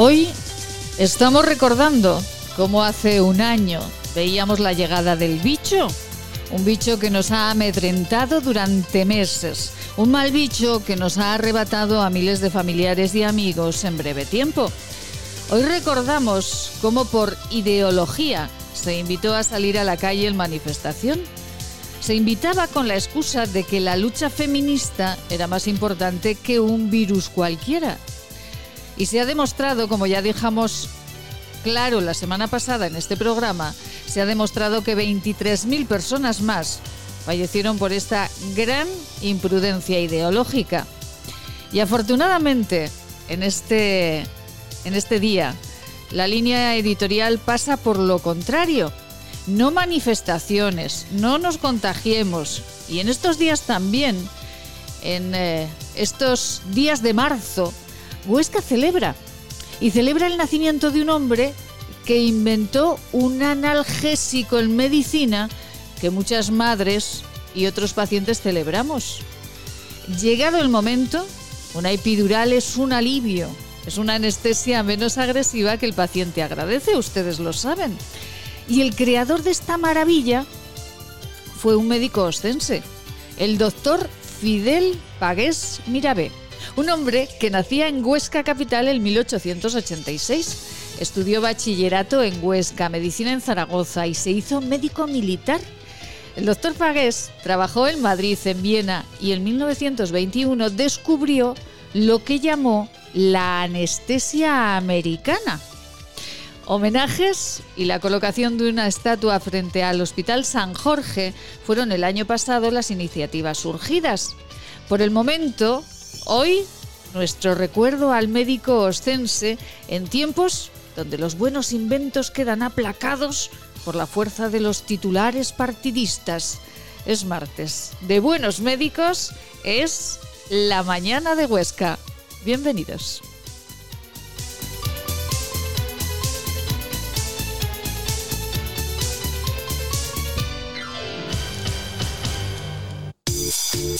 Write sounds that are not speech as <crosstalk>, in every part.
Hoy estamos recordando cómo hace un año veíamos la llegada del bicho, un bicho que nos ha amedrentado durante meses, un mal bicho que nos ha arrebatado a miles de familiares y amigos en breve tiempo. Hoy recordamos cómo por ideología se invitó a salir a la calle en manifestación. Se invitaba con la excusa de que la lucha feminista era más importante que un virus cualquiera. Y se ha demostrado, como ya dejamos claro la semana pasada en este programa, se ha demostrado que 23.000 personas más fallecieron por esta gran imprudencia ideológica. Y afortunadamente, en este, en este día, la línea editorial pasa por lo contrario. No manifestaciones, no nos contagiemos. Y en estos días también, en eh, estos días de marzo, Huesca celebra. Y celebra el nacimiento de un hombre que inventó un analgésico en medicina que muchas madres y otros pacientes celebramos. Llegado el momento, una epidural es un alivio, es una anestesia menos agresiva que el paciente agradece, ustedes lo saben. Y el creador de esta maravilla fue un médico ostense, el doctor Fidel Pagués Mirabé, un hombre que nacía en Huesca capital en 1886. Estudió bachillerato en Huesca, medicina en Zaragoza y se hizo médico militar. El doctor Pagués trabajó en Madrid, en Viena y en 1921 descubrió lo que llamó la anestesia americana. Homenajes y la colocación de una estatua frente al Hospital San Jorge fueron el año pasado las iniciativas surgidas. Por el momento, hoy, nuestro recuerdo al médico ostense en tiempos donde los buenos inventos quedan aplacados por la fuerza de los titulares partidistas. Es martes. De buenos médicos es la mañana de Huesca. Bienvenidos.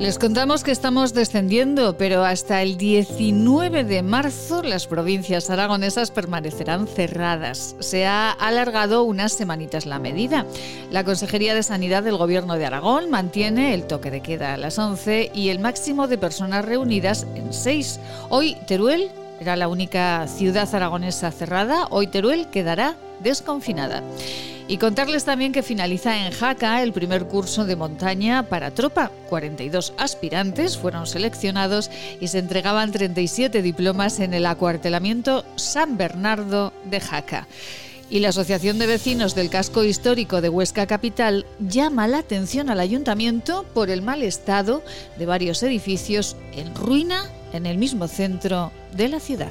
Les contamos que estamos descendiendo, pero hasta el 19 de marzo las provincias aragonesas permanecerán cerradas. Se ha alargado unas semanitas la medida. La Consejería de Sanidad del Gobierno de Aragón mantiene el toque de queda a las 11 y el máximo de personas reunidas en 6. Hoy Teruel era la única ciudad aragonesa cerrada, hoy Teruel quedará desconfinada. Y contarles también que finaliza en Jaca el primer curso de montaña para tropa. 42 aspirantes fueron seleccionados y se entregaban 37 diplomas en el acuartelamiento San Bernardo de Jaca. Y la Asociación de Vecinos del Casco Histórico de Huesca Capital llama la atención al ayuntamiento por el mal estado de varios edificios en ruina en el mismo centro de la ciudad.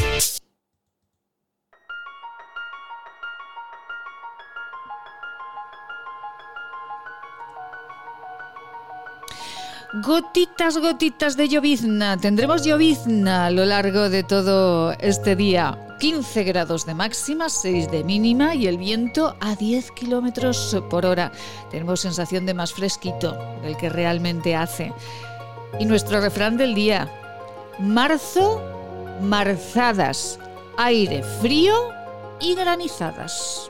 Gotitas, gotitas de llovizna. Tendremos llovizna a lo largo de todo este día. 15 grados de máxima, 6 de mínima y el viento a 10 kilómetros por hora. Tenemos sensación de más fresquito del que realmente hace. Y nuestro refrán del día: marzo, marzadas, aire frío y granizadas.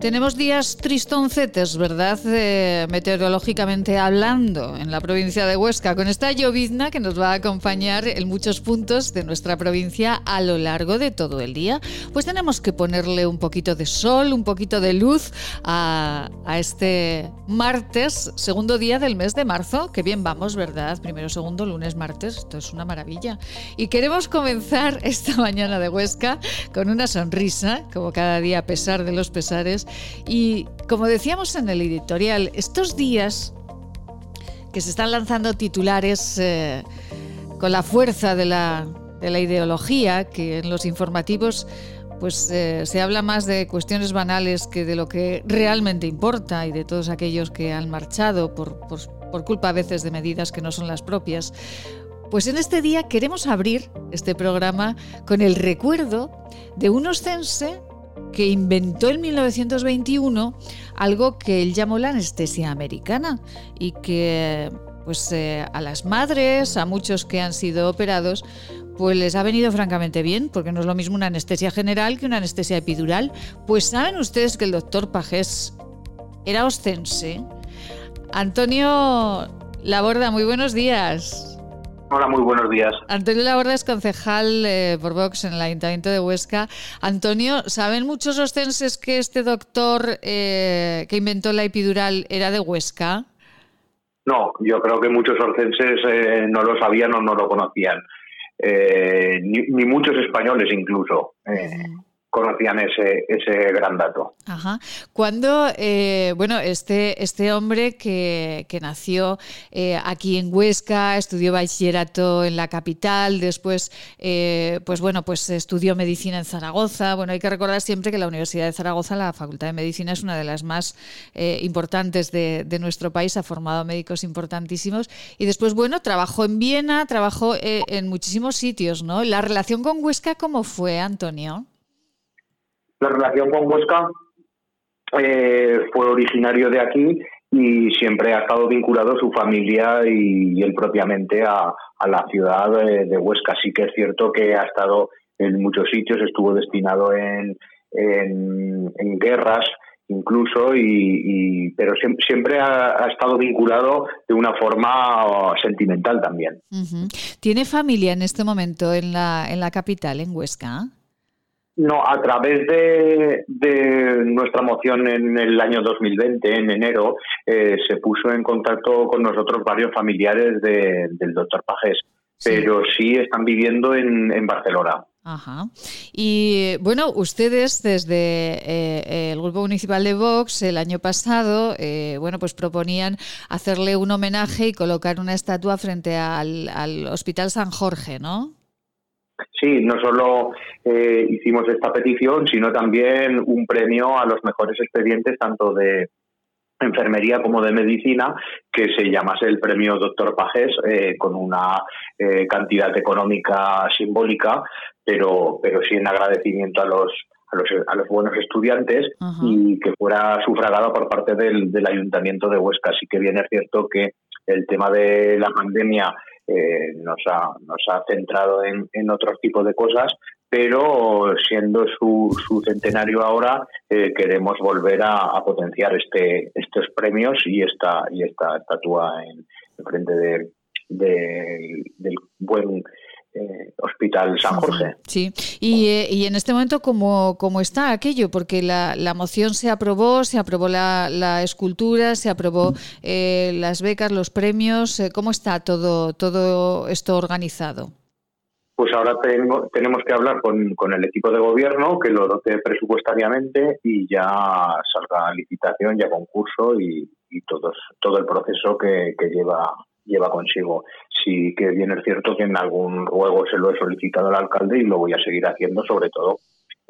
Tenemos días tristoncetes, ¿verdad? Eh, meteorológicamente hablando, en la provincia de Huesca, con esta llovizna que nos va a acompañar en muchos puntos de nuestra provincia a lo largo de todo el día. Pues tenemos que ponerle un poquito de sol, un poquito de luz a, este martes, segundo día del mes de marzo. Que bien vamos, ¿verdad? Primero, segundo, lunes, martes. Esto es una maravilla. Y queremos comenzar <laughs> esta mañana de Huesca con una sonrisa, como cada día a pesar de los pesares y como decíamos en el editorial, estos días que se están lanzando titulares eh, con la fuerza de la, ideología, que en los informativos pues eh, se habla más de cuestiones banales que de lo que realmente importa y de todos aquellos que han marchado por, por culpa a veces de medidas que no son las propias. Pues en este día queremos abrir este programa con el recuerdo de un ostense que inventó en 1921 algo que él llamó la anestesia americana y que pues eh, a las madres, a muchos que han sido operados, pues les ha venido francamente bien, porque no es lo mismo una anestesia general que una anestesia epidural. Pues saben ustedes que el doctor Pajés era ostense. Antonio Laborda, muy buenos días. Hola, muy buenos días. Antonio Laborda es concejal eh, por Vox en el Ayuntamiento de Huesca. Antonio, ¿saben muchos ostenses que este doctor eh, que inventó la epidural era de Huesca? No, yo creo que muchos ostenses eh, no lo sabían o no lo conocían. Ni, muchos españoles incluso conocían ese, ese gran dato. Ajá. Cuando, eh, bueno, este, este hombre que, que nació eh, aquí en Huesca, estudió bachillerato en la capital, después, eh, pues bueno, pues estudió medicina en Zaragoza. Bueno, hay que recordar siempre que la Universidad de Zaragoza, la Facultad de Medicina, es una de las más importantes de, de, nuestro país, ha formado médicos importantísimos. Y después, bueno, trabajó en Viena, trabajó en muchísimos sitios, ¿no? La relación con Huesca, ¿cómo fue, Antonio? La relación con Huesca eh, fue originario de aquí y siempre ha estado vinculado su familia y, él propiamente a, la ciudad de, Huesca. Sí que es cierto que ha estado en muchos sitios, estuvo destinado en, en, guerras incluso, y, pero siempre, ha, estado vinculado de una forma sentimental también. ¿Tiene familia en este momento en la, en la capital, en Huesca? No, a través de, nuestra moción en el año 2020, en enero, eh, se puso en contacto con nosotros varios familiares del doctor Pajés, pero sí están viviendo en, Barcelona. Ajá. Y bueno, ustedes desde eh, el Grupo Municipal de Vox el año pasado, eh, bueno, pues proponían hacerle un homenaje y colocar una estatua frente al, al Hospital San Jorge, ¿no? Sí, no solo eh, hicimos esta petición, sino también un premio a los mejores expedientes tanto de enfermería como de medicina que se llamase el premio Doctor Pajes eh, con una eh, cantidad económica simbólica, pero, pero sí en agradecimiento a los, a los, a los buenos estudiantes y que fuera sufragada por parte del, del Ayuntamiento de Huesca. Así que bien es cierto que el tema de la pandemia eh, nos, ha, nos ha centrado en, en otros tipos de cosas, pero siendo su, su centenario ahora, eh, queremos volver a, potenciar este, estos premios y esta, y esta estatua en, frente de, del buen eh, Hospital San Jorge. Sí, y, eh, y en este momento, ¿cómo, ¿cómo, está aquello? Porque la, la, moción se aprobó, se aprobó la, la escultura, se aprobó eh, las becas, los premios. ¿Cómo está todo, todo esto organizado? Pues ahora tengo, tenemos que hablar con, con, el equipo de gobierno que lo dote presupuestariamente y ya salga licitación, ya concurso y, y todos, todo el proceso que, que lleva lleva consigo. Sí que bien es cierto que en algún ruego se lo he solicitado al alcalde y lo voy a seguir haciendo, sobre todo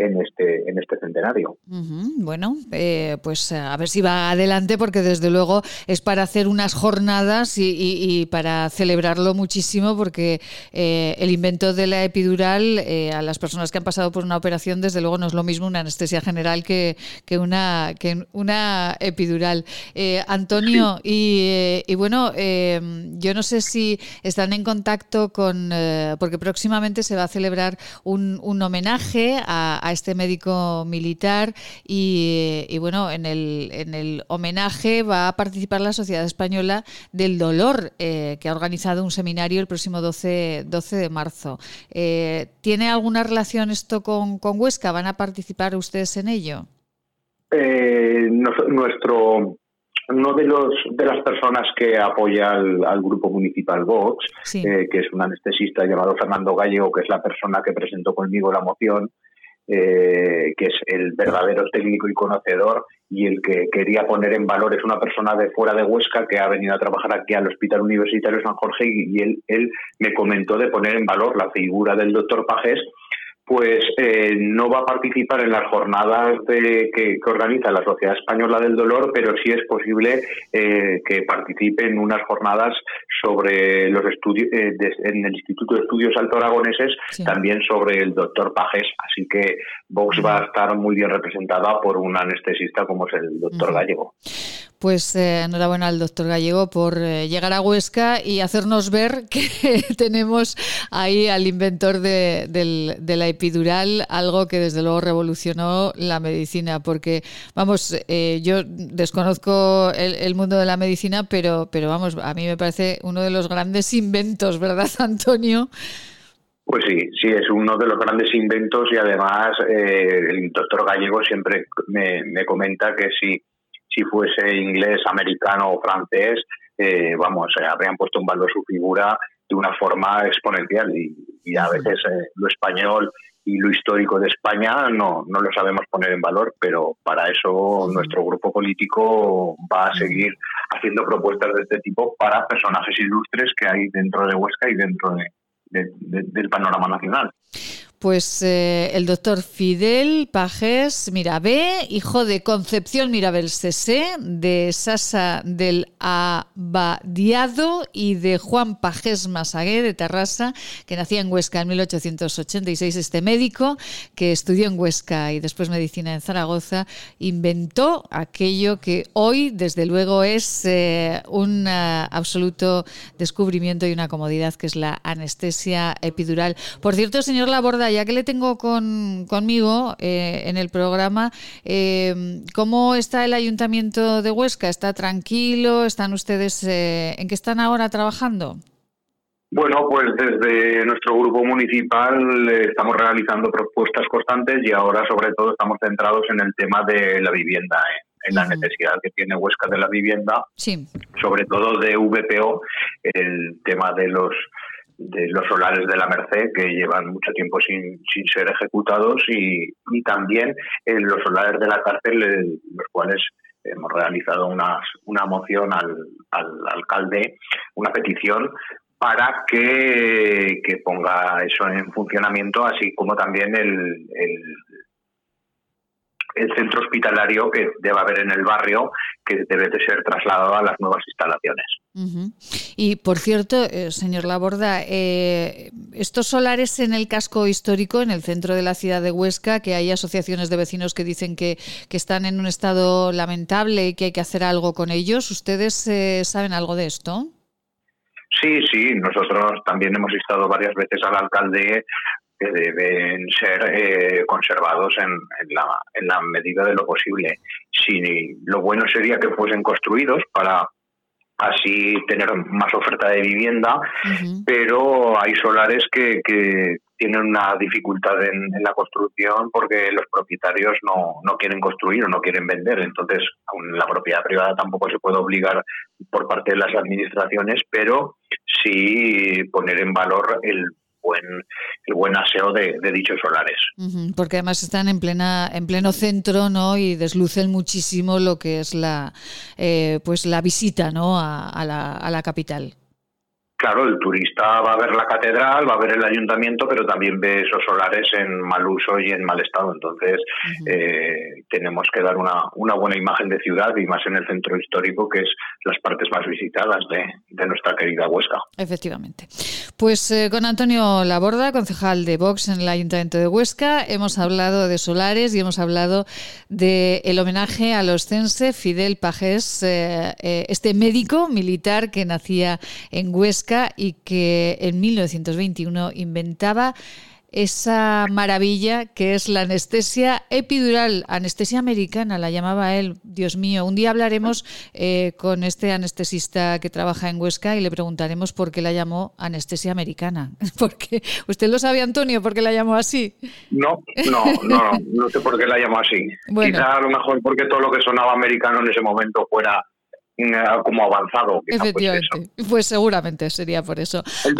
en este, en este centenario. Bueno, eh, pues a ver si va adelante, porque desde luego es para hacer unas jornadas y, para celebrarlo muchísimo, porque eh, el invento de la epidural eh, a las personas que han pasado por una operación, desde luego no es lo mismo una anestesia general que, que, una, que una epidural. Antonio, y, bueno, yo no sé si están en contacto con, porque próximamente se va a celebrar un, un homenaje a este médico militar y, bueno, en el, en el homenaje va a participar la Sociedad Española del Dolor, eh, que ha organizado un seminario el próximo 12, 12 de marzo. Eh, ¿Tiene alguna relación esto con, con, Huesca? ¿Van a participar ustedes en ello? Eh, nuestro uno de los de las personas que apoya al, grupo municipal Vox, que es un anestesista llamado Fernando Gallego, que es la persona que presentó conmigo la moción, eh, que es el verdadero técnico y conocedor y el que quería poner en valor es una persona de fuera de Huesca que ha venido a trabajar aquí al Hospital Universitario San Jorge y, él, él me comentó de poner en valor la figura del doctor Pajés pues eh, no va a participar en las jornadas de, que, organiza la Sociedad Española del Dolor, pero sí es posible eh, que participe en unas jornadas sobre los estudios eh, en el Instituto de Estudios Alto Aragoneses, también sobre el doctor Pajes. Así que Vox va a estar muy bien representada por un anestesista como es el doctor Gallego. Pues eh, enhorabuena al doctor Gallego por eh, llegar a Huesca y hacernos ver <laughs> que tenemos ahí al inventor de, la epidural, algo que desde luego revolucionó la medicina, porque vamos, eh, yo desconozco el, mundo de la medicina, pero, pero vamos, a mí me parece uno de los grandes inventos, ¿verdad, Antonio? Pues sí, sí, es uno de los grandes inventos y además el doctor Gallego siempre me, me comenta que si si fuese inglés, americano o francés, eh, vamos, eh, habrían puesto en valor su figura de una forma exponencial y, a veces eh, lo español y lo histórico de España no, no lo sabemos poner en valor, pero para eso nuestro grupo político va a seguir haciendo propuestas de este tipo para personajes ilustres que hay dentro de Huesca y dentro del panorama nacional. Pues eh, el doctor Fidel Pajes Mirabé, hijo de Concepción Mirabel Cesé, de Sasa del Abadiado y de Juan Pajes Masagué de Terrassa, que nacía en Huesca en 1886. Este médico, que estudió en Huesca y después medicina en Zaragoza, inventó aquello que hoy, desde luego, es eh, un eh, absoluto descubrimiento y una comodidad, que es la anestesia epidural. Por cierto, señor Laborda, ya que le tengo con, conmigo eh, en el programa, eh, ¿cómo está el Ayuntamiento de Huesca? ¿Está tranquilo? ¿Están ustedes eh, en qué están ahora trabajando? Bueno, pues desde nuestro grupo municipal estamos realizando propuestas constantes y ahora sobre todo estamos centrados en el tema de la vivienda, en la necesidad que tiene Huesca de la vivienda, sí. sobre todo de VPO, el tema de los de los solares de la Merced que llevan mucho tiempo sin, sin ser ejecutados y, y también en los solares de la cárcel, los cuales hemos realizado una, una moción al, al alcalde, una petición para que, que, ponga eso en funcionamiento, así como también el, el centro hospitalario que debe haber en el barrio, que debe de ser trasladado a las nuevas instalaciones. Y por cierto, eh, señor Laborda, eh, estos solares en el casco histórico, en el centro de la ciudad de Huesca, que hay asociaciones de vecinos que dicen que, que están en un estado lamentable y que hay que hacer algo con ellos, ¿ustedes eh, saben algo de esto? Sí, sí, nosotros también hemos estado varias veces al alcalde que deben ser eh, conservados en, la, en, la, medida de lo posible. Si lo bueno sería que fuesen construidos para así tener más oferta de vivienda, pero hay solares que, que tienen una dificultad en, la construcción porque los propietarios no, no quieren construir o no quieren vender. Entonces, la propiedad privada tampoco se puede obligar por parte de las administraciones, pero sí poner en valor el buen el buen aseo de, dichos solares. Porque además están en plena en pleno centro no y deslucen muchísimo lo que es la eh, pues la visita no a, la, a la capital Claro, el turista va a ver la catedral, va a ver el ayuntamiento, pero también ve esos solares en mal uso y en mal estado. Entonces, eh, tenemos que dar una, una, buena imagen de ciudad y más en el centro histórico, que es las partes más visitadas de, de nuestra querida Huesca. Efectivamente. Pues eh, con Antonio Laborda, concejal de Vox en el Ayuntamiento de Huesca, hemos hablado de solares y hemos hablado del el homenaje a los cense Fidel Pajés, eh, este médico militar que nacía en Huesca y que en 1921 inventaba esa maravilla que es la anestesia epidural, anestesia americana, la llamaba él. Dios mío, un día hablaremos eh, con este anestesista que trabaja en Huesca y le preguntaremos por qué la llamó anestesia americana. <laughs> Porque usted lo sabe, Antonio, por qué la llamó así. No, no, no, no, sé por qué la llamó así. Quizá a lo mejor porque todo lo que sonaba americano en ese momento fuera como avanzado. Efectivamente, pues, seguramente sería por eso. El,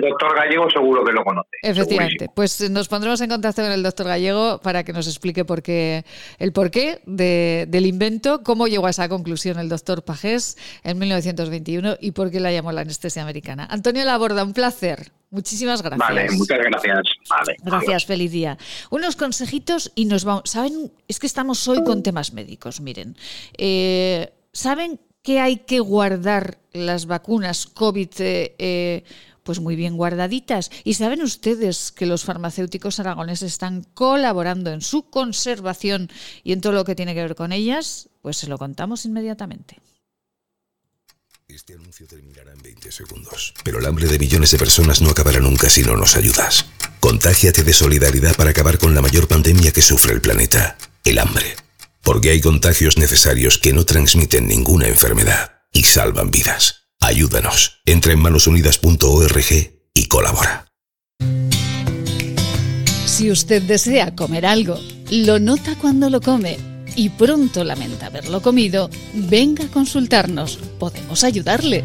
doctor Gallego seguro que lo conoce. Efectivamente, pues nos pondremos en contacto con el doctor Gallego para que nos explique por qué, el porqué de, del invento, cómo llegó a esa conclusión el doctor Pajés en 1921 y por qué la llamó la anestesia americana. Antonio Laborda, un placer. Muchísimas gracias. Vale, muchas gracias. gracias, feliz día. Unos consejitos y nos vamos. Saben, es que estamos hoy con temas médicos, miren. Eh, ¿Saben que hay que guardar las vacunas COVID eh, eh, pues muy bien guardaditas? ¿Y saben ustedes que los farmacéuticos aragoneses están colaborando en su conservación y en todo lo que tiene que ver con ellas? Pues se lo contamos inmediatamente. Este anuncio terminará en 20 segundos, pero el hambre de millones de personas no acabará nunca si no nos ayudas. Contágiate de solidaridad para acabar con la mayor pandemia que sufre el planeta, el hambre porque hay contagios necesarios que no transmiten ninguna enfermedad y salvan vidas. Ayúdanos. Entra en manosunidas.org y colabora. Si usted desea comer algo, lo nota cuando lo come y pronto lamenta haberlo comido, venga a consultarnos. Podemos ayudarle.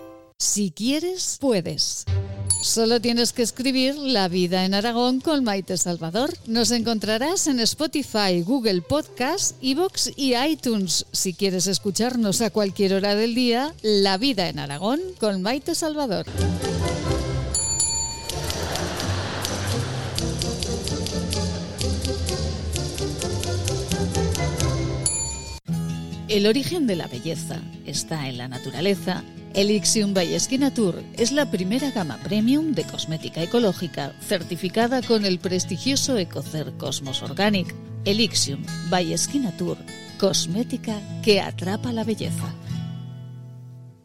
Si quieres, puedes. Solo tienes que escribir La vida en Aragón con Maite Salvador. Nos encontrarás en Spotify, Google Podcast, Evox y iTunes. Si quieres escucharnos a cualquier hora del día, La vida en Aragón con Maite Salvador. El origen de la belleza está en la naturaleza Elixium by Tour es la primera gama premium de cosmética ecológica certificada con el prestigioso Ecocer Cosmos Organic. Elixium by Tour, cosmética que atrapa la belleza.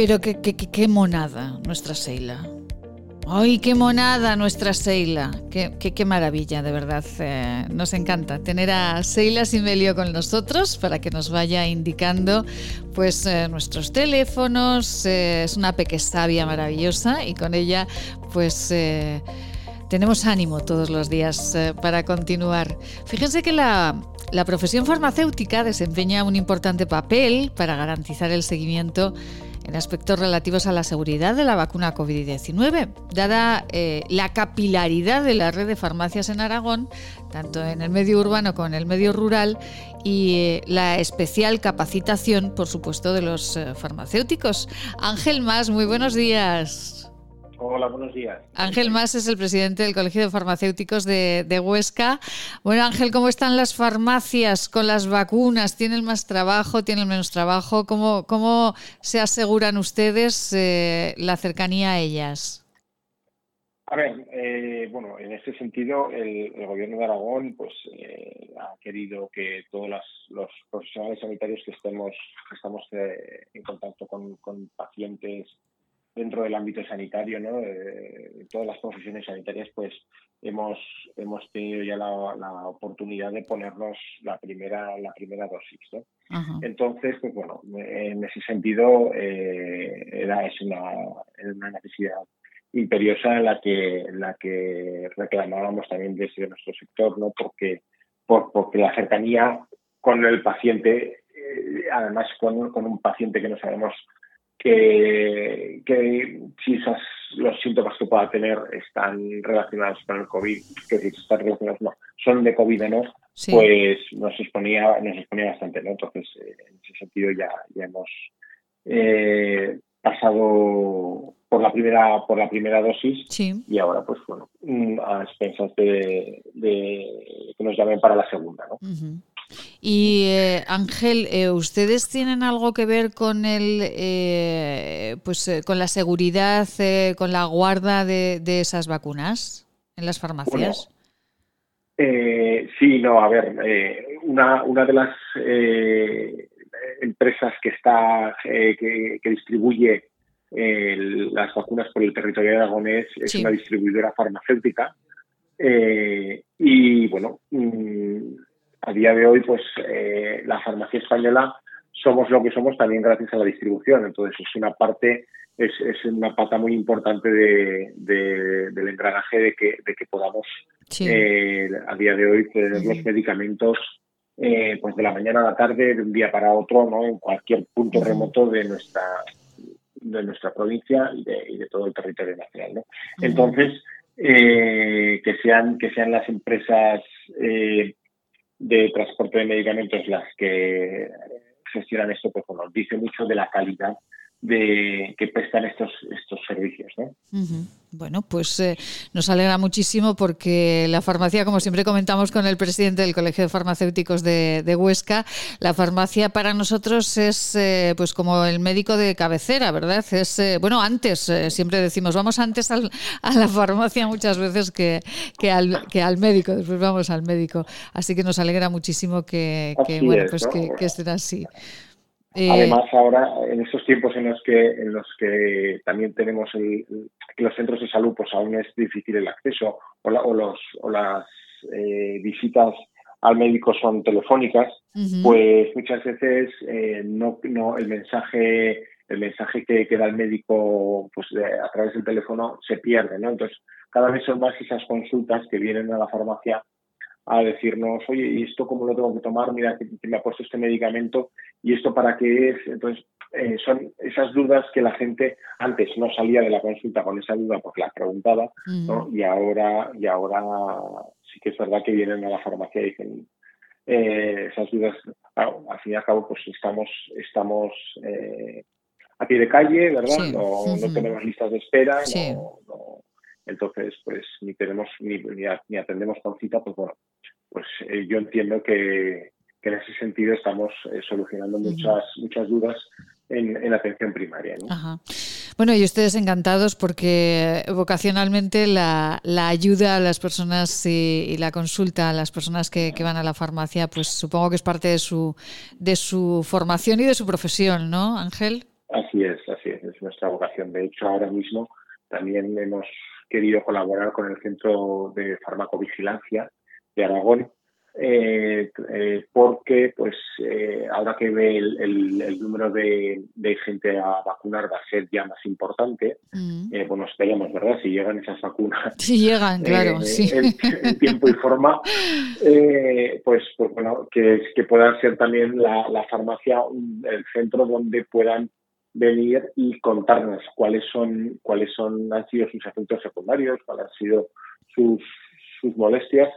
Pero qué, qué, monada nuestra Seila. ¡Ay, qué monada nuestra Seila! Qué, qué, maravilla, de verdad. Eh, nos encanta tener a Seila Simelio con nosotros para que nos vaya indicando pues eh, nuestros teléfonos. Eh, es una peque sabia maravillosa y con ella pues tenemos ánimo todos los días para continuar. Fíjense que la, la profesión farmacéutica desempeña un importante papel para garantizar el seguimiento en aspectos relativos a la seguridad de la vacuna COVID-19. Dada eh, la capilaridad de la red de farmacias en Aragón, tanto en el medio urbano como en el medio rural, y eh, la especial capacitación, por supuesto, de los eh, farmacéuticos. Ángel Más, muy buenos días. Hola, buenos días. Ángel Más es el presidente del Colegio de Farmacéuticos de, Huesca. Bueno, Ángel, ¿cómo están las farmacias con las vacunas? ¿Tienen más trabajo? ¿Tienen menos trabajo? ¿Cómo, cómo se aseguran ustedes eh, la cercanía a ellas? A ver, eh, bueno, en este sentido, el, gobierno de Aragón pues eh, ha querido que todos los profesionales sanitarios que estemos estamos en contacto con, con pacientes dentro del ámbito sanitario, ¿no? Eh, todas las profesiones sanitarias, pues hemos hemos tenido ya la, oportunidad de ponernos la primera la primera dosis, ¿no? Entonces, pues bueno, en ese sentido eh, era es una, una necesidad imperiosa en la que la que reclamábamos también desde nuestro sector, ¿no? Porque por, porque la cercanía con el paciente, eh, además con, con un paciente que no sabemos que, que si esos, los síntomas que pueda tener están relacionados con el COVID, que si están relacionados no, son de COVID o no, pues nos exponía, nos exponía bastante, ¿no? Entonces, eh, en ese sentido ya, ya hemos eh, pasado por la primera por la primera dosis y ahora pues bueno mm, a expensas de, que nos llamen para la segunda ¿no? Y eh, Ángel, eh, ¿ustedes tienen algo que ver con el, eh, pues, con la seguridad, con la guarda de, esas vacunas en las farmacias? sí, no, a ver, una, una de las empresas que está que, distribuye las vacunas por el territorio aragonés es una distribuidora farmacéutica y bueno. Mm, a día de hoy, pues eh, la farmacia española somos lo que somos también gracias a la distribución. Entonces es una parte, es, es una pata muy importante de, del engranaje de que, de que podamos eh, a día de hoy tener los medicamentos eh, pues de la mañana a la tarde, de un día para otro, ¿no? en cualquier punto remoto de nuestra de nuestra provincia y de, y de todo el territorio nacional. ¿no? Entonces, que sean que sean las empresas eh, de transporte de medicamentos las que gestionan esto, pues bueno, dice mucho de la calidad de que prestan estos estos servicios. ¿no? Bueno, pues eh, nos alegra muchísimo porque la farmacia, como siempre comentamos con el presidente del Colegio de Farmacéuticos de, Huesca, la farmacia para nosotros es eh, pues como el médico de cabecera, ¿verdad? Es eh, bueno antes siempre decimos vamos antes al, a la farmacia muchas veces que, que, al, que al médico, después vamos al médico. Así que nos alegra muchísimo que, bueno pues que, que estén así. Eh, Además, ahora, en estos tiempos en los que, en los que también tenemos el, que los centros de salud, pues aún es difícil el acceso o, o, los, o las eh, visitas al médico son telefónicas, pues muchas veces eh, no, no el mensaje el mensaje que, que da el médico pues a través del teléfono se pierde, ¿no? Entonces, cada vez son más esas consultas que vienen a la farmacia a decirnos, oye, ¿y esto cómo lo tengo que tomar? Mira, que, me ha puesto este medicamento y esto para qué es. Entonces, eh, son esas dudas que la gente antes no salía de la consulta con esa duda porque la preguntaba, ¿no? Y ahora, y ahora sí que es verdad que vienen a la farmacia y dicen eh, esas dudas. al fin y al cabo, pues estamos, estamos eh, a pie de calle, ¿verdad? No, no, tenemos listas de espera, no, entonces pues ni tenemos ni, ni, atendemos con cita, pues bueno, pues eh, yo entiendo que, en ese sentido estamos eh, solucionando muchas muchas dudas en, en atención primaria. Bueno, y ustedes encantados porque vocacionalmente la, la ayuda a las personas y, la consulta a las personas que, que, van a la farmacia, pues supongo que es parte de su, de su formación y de su profesión, ¿no, Ángel? Así es, así es, es nuestra vocación. De hecho, ahora mismo también hemos querido colaborar con el Centro de Farmacovigilancia de Aragón eh, eh, porque pues eh, ahora que ve el, número de, gente a vacunar va a ser ya más importante, mm. bueno, esperemos, ¿verdad? Si llegan esas vacunas. Si llegan, claro, sí. En, tiempo y forma, pues, pues bueno, que, que pueda ser también la, la farmacia el centro donde puedan venir y contarnos cuáles son, cuáles son, han sido sus efectos secundarios, cuáles han sido sus, sus molestias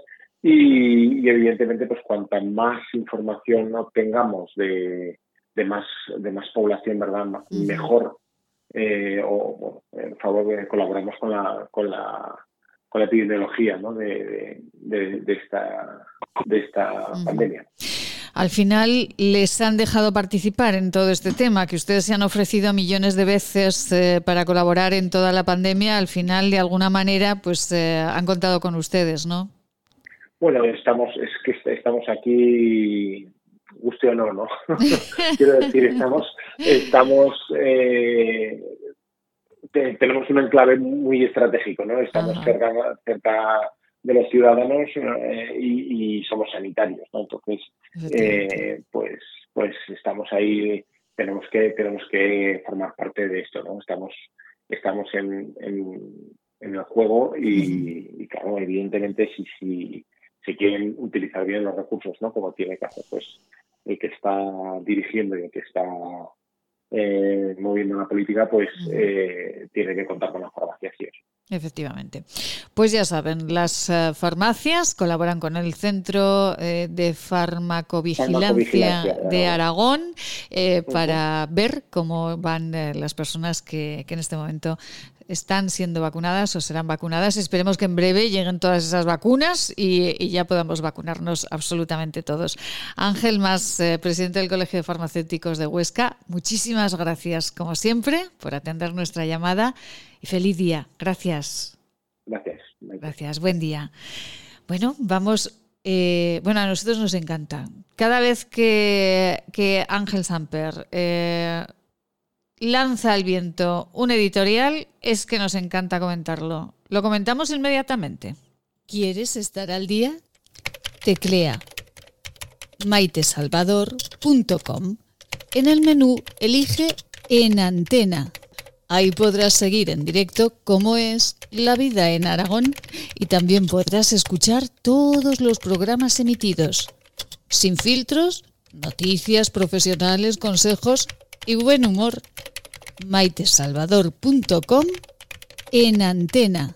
y, evidentemente, pues cuanta más información obtengamos de, de más de más población, ¿verdad? Mejor. Eh, o en favor de colaboramos con la con la con la epidemiología ¿no? de, de, esta de esta pandemia. Al final les han dejado participar en todo este tema, que ustedes se han ofrecido millones de veces eh, para colaborar en toda la pandemia. Al final, de alguna manera, pues eh, han contado con ustedes, ¿no? Bueno, estamos, es que estamos aquí, guste o no, ¿no? <laughs> Quiero decir, estamos, estamos, eh, tenemos un enclave muy estratégico, ¿no? Estamos cerca, cerca de los ciudadanos eh, y, somos sanitarios, ¿no? Entonces, eh, pues, pues estamos ahí, tenemos que, tenemos que formar parte de esto, ¿no? Estamos, estamos en, en, el juego y, claro, evidentemente si, si si quieren utilizar bien los recursos, ¿no? Como tiene que hacer pues el que está dirigiendo y el que está eh, moviendo la política, pues eh, tiene que contar con las farmacias y eso. Efectivamente. Pues ya saben, las eh, farmacias colaboran con el Centro de Farmacovigilancia, de Aragón para ver cómo van las personas que, que, en este momento están siendo vacunadas o serán vacunadas. Esperemos que en breve lleguen todas esas vacunas y, ya podamos vacunarnos absolutamente todos. Ángel Más, eh, presidente del Colegio de Farmacéuticos de Huesca, muchísimas gracias, como siempre, por atender nuestra llamada y feliz día. Gracias. Gracias. Gracias, buen día. Bueno, vamos. Eh, bueno, a nosotros nos encanta. Cada vez que, que Ángel Samper eh, lanza al viento un editorial, es que nos encanta comentarlo. Lo comentamos inmediatamente. ¿Quieres estar al día? Teclea maitesalvador.com. En el menú elige En Antena. Ahí podrás seguir en directo cómo es la vida en Aragón y también podrás escuchar todos los programas emitidos. Sin filtros, noticias profesionales, consejos y buen humor maitesalvador.com en antena.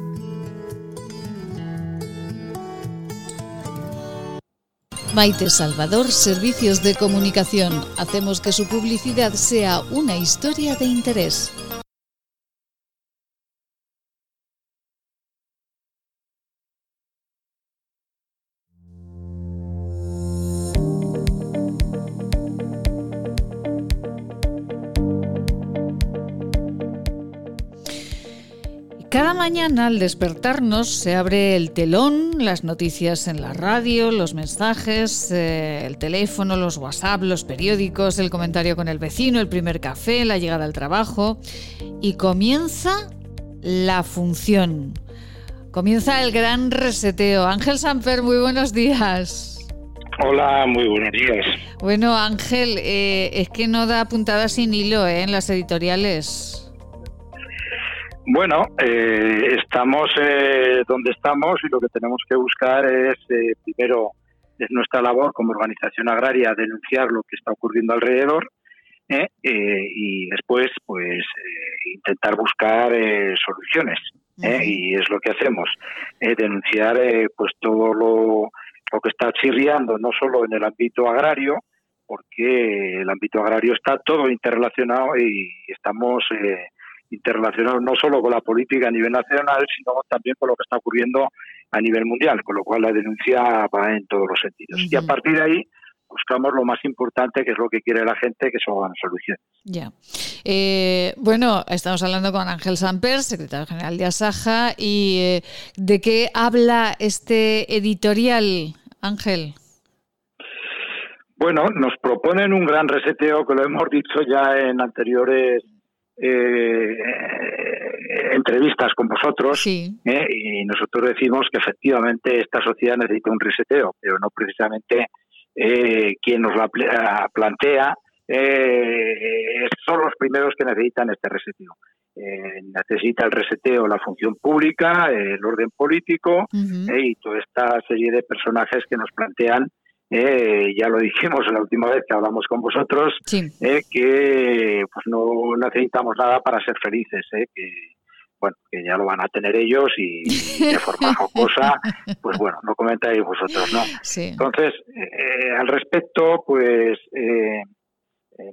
Maite Salvador, Servicios de Comunicación. Hacemos que su publicidad sea una historia de interés. Mañana al despertarnos se abre el telón, las noticias en la radio, los mensajes, eh, el teléfono, los WhatsApp, los periódicos, el comentario con el vecino, el primer café, la llegada al trabajo y comienza la función. Comienza el gran reseteo. Ángel Samper, muy buenos días. Hola, muy buenos días. Bueno, Ángel, eh, es que no da puntada sin hilo ¿eh? en las editoriales. Bueno, eh, estamos eh, donde estamos y lo que tenemos que buscar es, eh, primero, es nuestra labor como organización agraria denunciar lo que está ocurriendo alrededor y después pues intentar buscar soluciones. Y es lo que hacemos, denunciar pues todo lo, lo que está chirriando, no solo en el ámbito agrario, porque el ámbito agrario está todo interrelacionado y estamos eh, interrelacionados no solo con la política a nivel nacional, sino también con lo que está ocurriendo a nivel mundial, con lo cual la denuncia va en todos los sentidos. Y a partir de ahí buscamos lo más importante, que es lo que quiere la gente, que son soluciones. Ya. Eh, bueno, estamos hablando con Ángel Samper, secretario general de Asaja, y eh, ¿de qué habla este editorial, Ángel? Bueno, nos proponen un gran reseteo, que lo hemos dicho ya en anteriores eh, entrevistas con vosotros, ¿eh? y nosotros decimos que efectivamente esta sociedad necesita un reseteo, pero no precisamente eh, quien nos la plantea son los primeros que necesitan este reseteo. necesita el reseteo la función pública, el orden político y toda esta serie de personajes que nos plantean eh, ya lo dijimos la última vez que hablamos con vosotros, eh, que pues no necesitamos nada para ser felices, eh, que bueno, que ya lo van a tener ellos y, de forma <laughs> jocosa, pues bueno, lo comentáis vosotros, ¿no? Entonces, al respecto, pues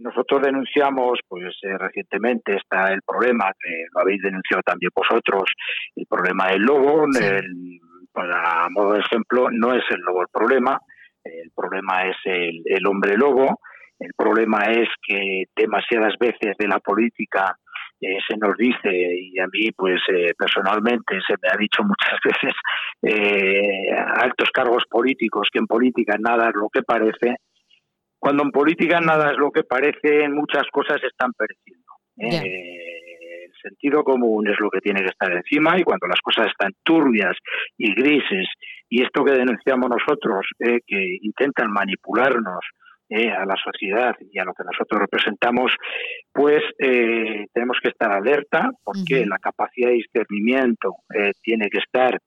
nosotros denunciamos, pues recientemente está el problema, que lo habéis denunciado también vosotros, el problema del lobo, el, a modo de ejemplo, no es el lobo el problema, el problema es el, hombre lobo, el problema es que demasiadas veces de la política eh, se nos dice, y a mí pues eh, personalmente se me ha dicho <laughs> muchas veces, eh, altos cargos políticos, que en política nada es lo que parece, cuando en política nada es lo que parece, muchas cosas están pereciendo. el sentido común es lo que tiene que estar encima y cuando las cosas están turbias y grises y esto que denunciamos nosotros, eh, que intentan manipularnos eh, a la sociedad y a lo que nosotros representamos, pues eh, tenemos que estar alerta porque la capacidad de discernimiento tiene que estar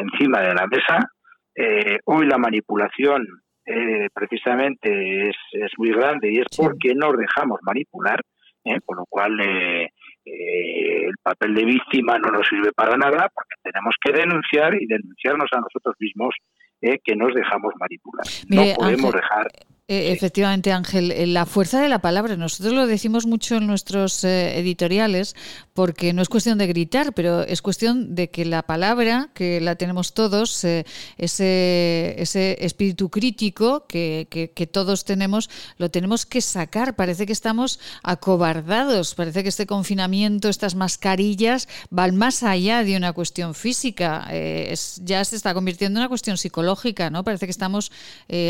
encima de la mesa. hoy la manipulación precisamente es, es, muy grande y es porque nos dejamos manipular, con lo cual eh, el papel de víctima no nos sirve para nada porque tenemos que denunciar y denunciarnos a nosotros mismos eh, que nos dejamos manipular. no podemos dejar eh, efectivamente, Ángel, eh, la fuerza de la palabra. Nosotros lo decimos mucho en nuestros eh, editoriales porque no es cuestión de gritar, pero es cuestión de que la palabra, que la tenemos todos, ese, ese espíritu crítico que, que, todos tenemos, lo tenemos que sacar. Parece que estamos acobardados, parece que este confinamiento, estas mascarillas, van más allá de una cuestión física. es, ya se está convirtiendo en una cuestión psicológica, ¿no? Parece que estamos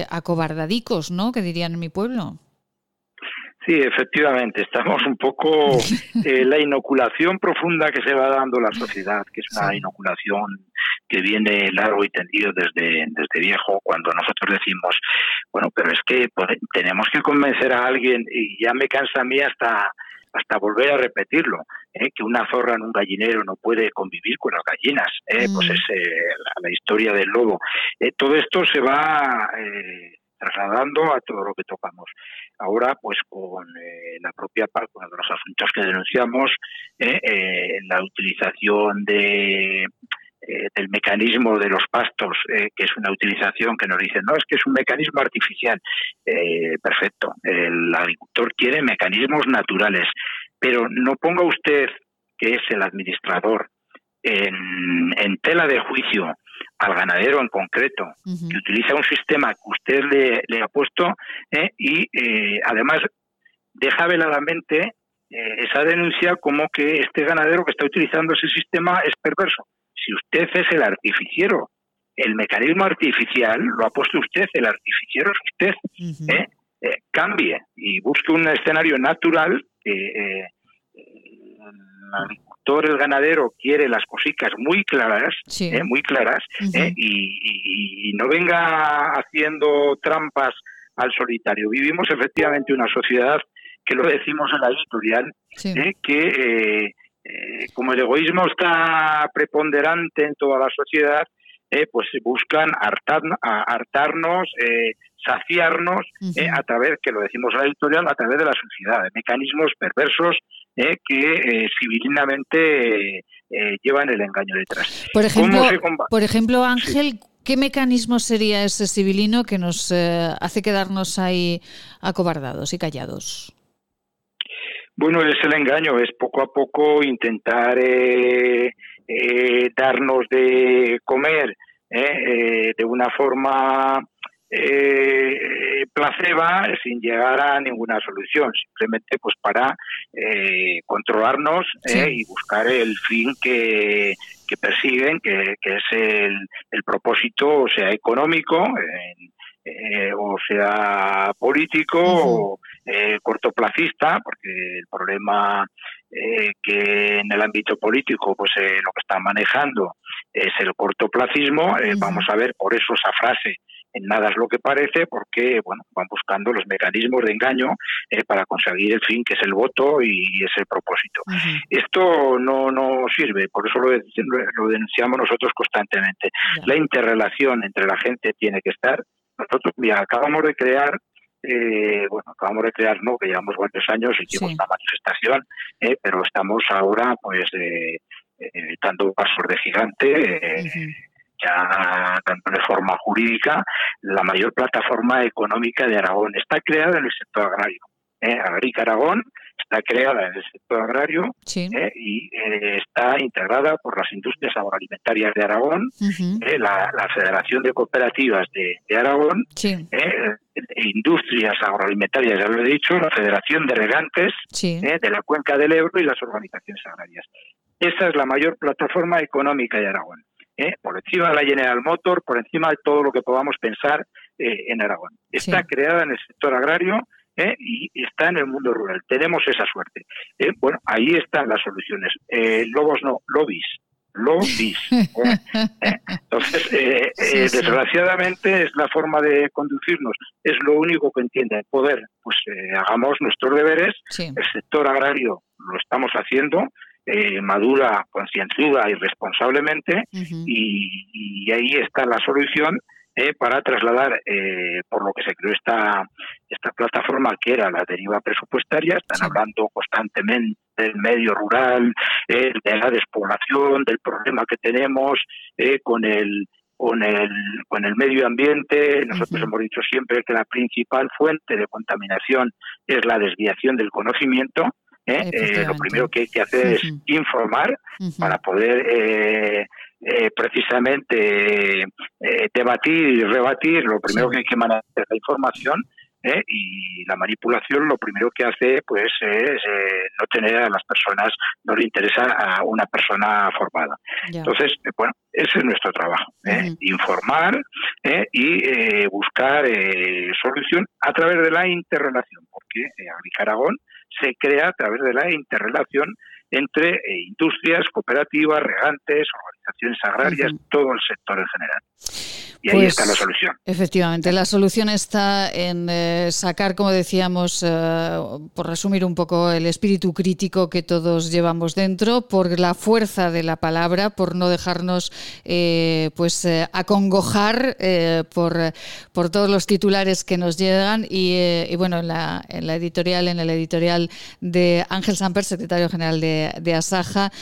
acobardadicos, ¿no? Que dirían en mi pueblo. Sí, efectivamente, estamos un poco <laughs> eh, la inoculación profunda que se va dando la sociedad, que es una inoculación que viene largo y tendido desde, desde viejo, cuando nosotros decimos, bueno, pero es que tenemos que convencer a alguien, y ya me cansa a mí hasta, hasta volver a repetirlo, ¿eh? que una zorra en un gallinero no puede convivir con las gallinas, ¿eh? pues mm. es la, la, historia del lobo. todo esto se va trasladando a todo lo que tocamos. Ahora, pues con eh, la propia parte, de los asuntos que denunciamos, eh, eh, la utilización de del mecanismo de los pastos, que es una utilización que nos dicen, no, es que es un mecanismo artificial. perfecto, el agricultor quiere mecanismos naturales, pero no ponga usted, que es el administrador, en tela de juicio al ganadero en concreto, que utiliza un sistema que usted le, ha puesto ¿eh? y eh, además deja veladamente eh, esa denuncia como que este ganadero que está utilizando ese sistema es perverso. Si usted es el artificiero, el mecanismo artificial lo ha puesto usted, el artificiero es usted. cambie y busque un escenario natural que el ganadero quiere las cositas muy claras, eh, muy claras, eh, y, no venga haciendo trampas al solitario. Vivimos efectivamente una sociedad que lo decimos en la editorial, eh, que como el egoísmo está preponderante en toda la sociedad, pues buscan hartarnos, saciarnos a través, que lo decimos en la editorial, a través de la sociedad, de mecanismos perversos que civilinamente llevan el engaño detrás. Por ejemplo, por ejemplo Ángel, ¿Qué mecanismo sería ese civilino que nos eh, hace quedarnos ahí acobardados y callados? Bueno, es el engaño, es poco a poco intentar eh, eh, darnos de comer de una forma eh, placeba sin llegar a ninguna solución, simplemente pues para eh, controlarnos eh, y buscar el fin que, que persiguen, que, que es el, el, propósito, o sea, económico, eh, o sea, político, o cortoplacista, porque el problema que en el ámbito político pues lo que están manejando es el cortoplacismo, vamos a ver por eso esa frase en nada es lo que parece porque bueno van buscando los mecanismos de engaño eh, para conseguir el fin que es el voto y es el propósito. Esto no no sirve por eso lo, lo denunciamos nosotros constantemente. La interrelación entre la gente tiene que estar nosotros mira acabamos de crear eh, bueno, acabamos de crear, no, que llevamos varios años, y hicimos una manifestación, eh, pero estamos ahora, pues, eh, dando pasos de gigante, ya tanto de forma jurídica, la mayor plataforma económica de Aragón. Está creada en el sector agrario. ¿eh? Agrica Aragón está creada en el sector agrario ¿eh? y eh, está integrada por las industrias agroalimentarias de Aragón, ¿eh? la, Federación de Cooperativas de, Aragón, Industrias Agroalimentarias, ya lo he dicho, la Federación de Regantes de la Cuenca del Ebro y las organizaciones agrarias. Esa es la mayor plataforma económica de Aragón. por encima de la General Motor, por encima de todo lo que podamos pensar en Aragón. Está creada en el sector agrario ¿eh? y está en el mundo rural. Tenemos esa suerte. bueno, ahí están las soluciones. lobos no, lobbies. Lobbies. <laughs> Entonces, desgraciadamente es la forma de conducirnos, es lo único que entiende el poder. Pues hagamos nuestros deberes, el sector agrario lo estamos haciendo, eh, madura, concienzuda y responsablemente, y, ahí está la solución eh, para trasladar, eh, por lo que se creó esta, esta plataforma, que era la deriva presupuestaria, están hablando constantemente del medio rural, de la despoblación, del problema que tenemos con el con el, con el medio ambiente. Nosotros hemos dicho siempre que la principal fuente de contaminación es la desviación del conocimiento ¿eh? Eh, lo primero que hay que hacer es informar para poder eh, precisamente debatir y rebatir. Lo primero que hay que mandar es la información y la manipulación lo primero que hace pues es no tener a las personas, no le interesa a una persona formada. Entonces, bueno, ese es nuestro trabajo, informar y buscar solución a través de la interrelación, porque Agric Aragón se crea a través de la interrelación entre eh, industrias, cooperativas, regantes, organizaciones agrarias, todo el sector en general. Y ahí pues, está la solución. Efectivamente, la solución está en eh, sacar, como decíamos, eh, por resumir un poco, el espíritu crítico que todos llevamos dentro, por la fuerza de la palabra, por no dejarnos eh, pues acongojar por, por todos los titulares que nos llegan. Y, bueno, en la, en la, editorial, en el editorial de Ángel Samper, secretario general de, de Asaja,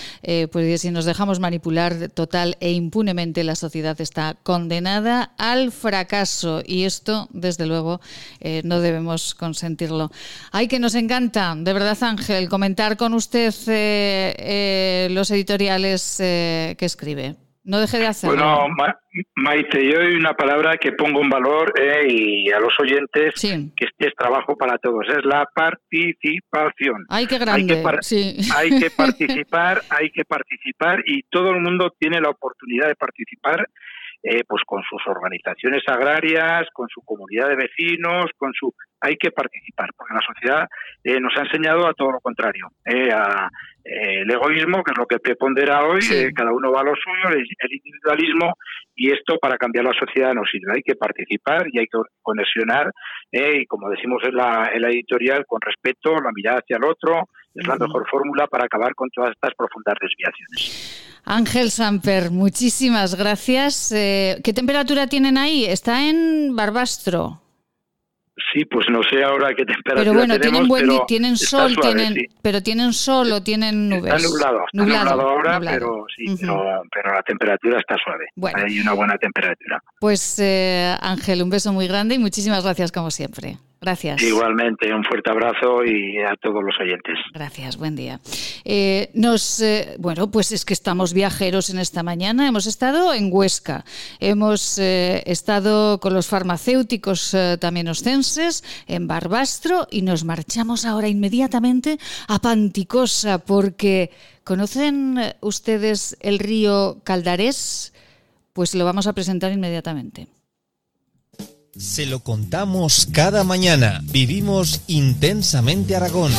pues si nos dejamos manipular total e impunemente, la sociedad está condenada al fracaso y esto, desde luego, eh, no debemos consentirlo. Ay, que nos encanta, de verdad, Ángel, comentar con usted eh, eh, los editoriales que escribe. No deje de hacerlo. Bueno, Maite, yo hay una palabra que pongo en valor y a los oyentes que este es trabajo para todos, es la participación. Ay, qué grande. Hay que, hay que <laughs> participar, hay que participar y todo el mundo tiene la oportunidad de participar eh, pues con sus organizaciones agrarias, con su comunidad de vecinos, con su hay que participar, porque la sociedad eh, nos ha enseñado a todo lo contrario, eh, a, el egoísmo, que es lo que prepondera hoy, cada uno va a lo suyo, el, individualismo, y esto para cambiar la sociedad no sirve, hay que participar y hay que conexionar, y como decimos en la, en la editorial, con respeto, la mirada hacia el otro, es la mejor fórmula para acabar con todas estas profundas desviaciones. Ángel Samper, muchísimas gracias. Eh, ¿Qué temperatura tienen ahí? Está en Barbastro. Sí, pues no sé ahora qué temperatura Pero bueno, tenemos, tienen, pero tienen sol, tienen, pero tienen sol o tienen nubes. Está nublado, está nublado, ahora, pero sí, pero, la temperatura está suave. Hay una buena temperatura. Pues eh, Ángel, un beso muy grande y muchísimas gracias como siempre. Gracias. Igualmente, un fuerte abrazo y a todos los oyentes. Gracias, buen día. Eh, nos, eh, bueno, pues es que estamos viajeros en esta mañana. Hemos estado en Huesca, hemos eh, estado con los farmacéuticos también oscenses, en Barbastro, y nos marchamos ahora inmediatamente a Panticosa, porque ¿conocen ustedes el río Caldarés? Pues lo vamos a presentar inmediatamente. Se lo contamos cada mañana. Vivimos intensamente Aragón.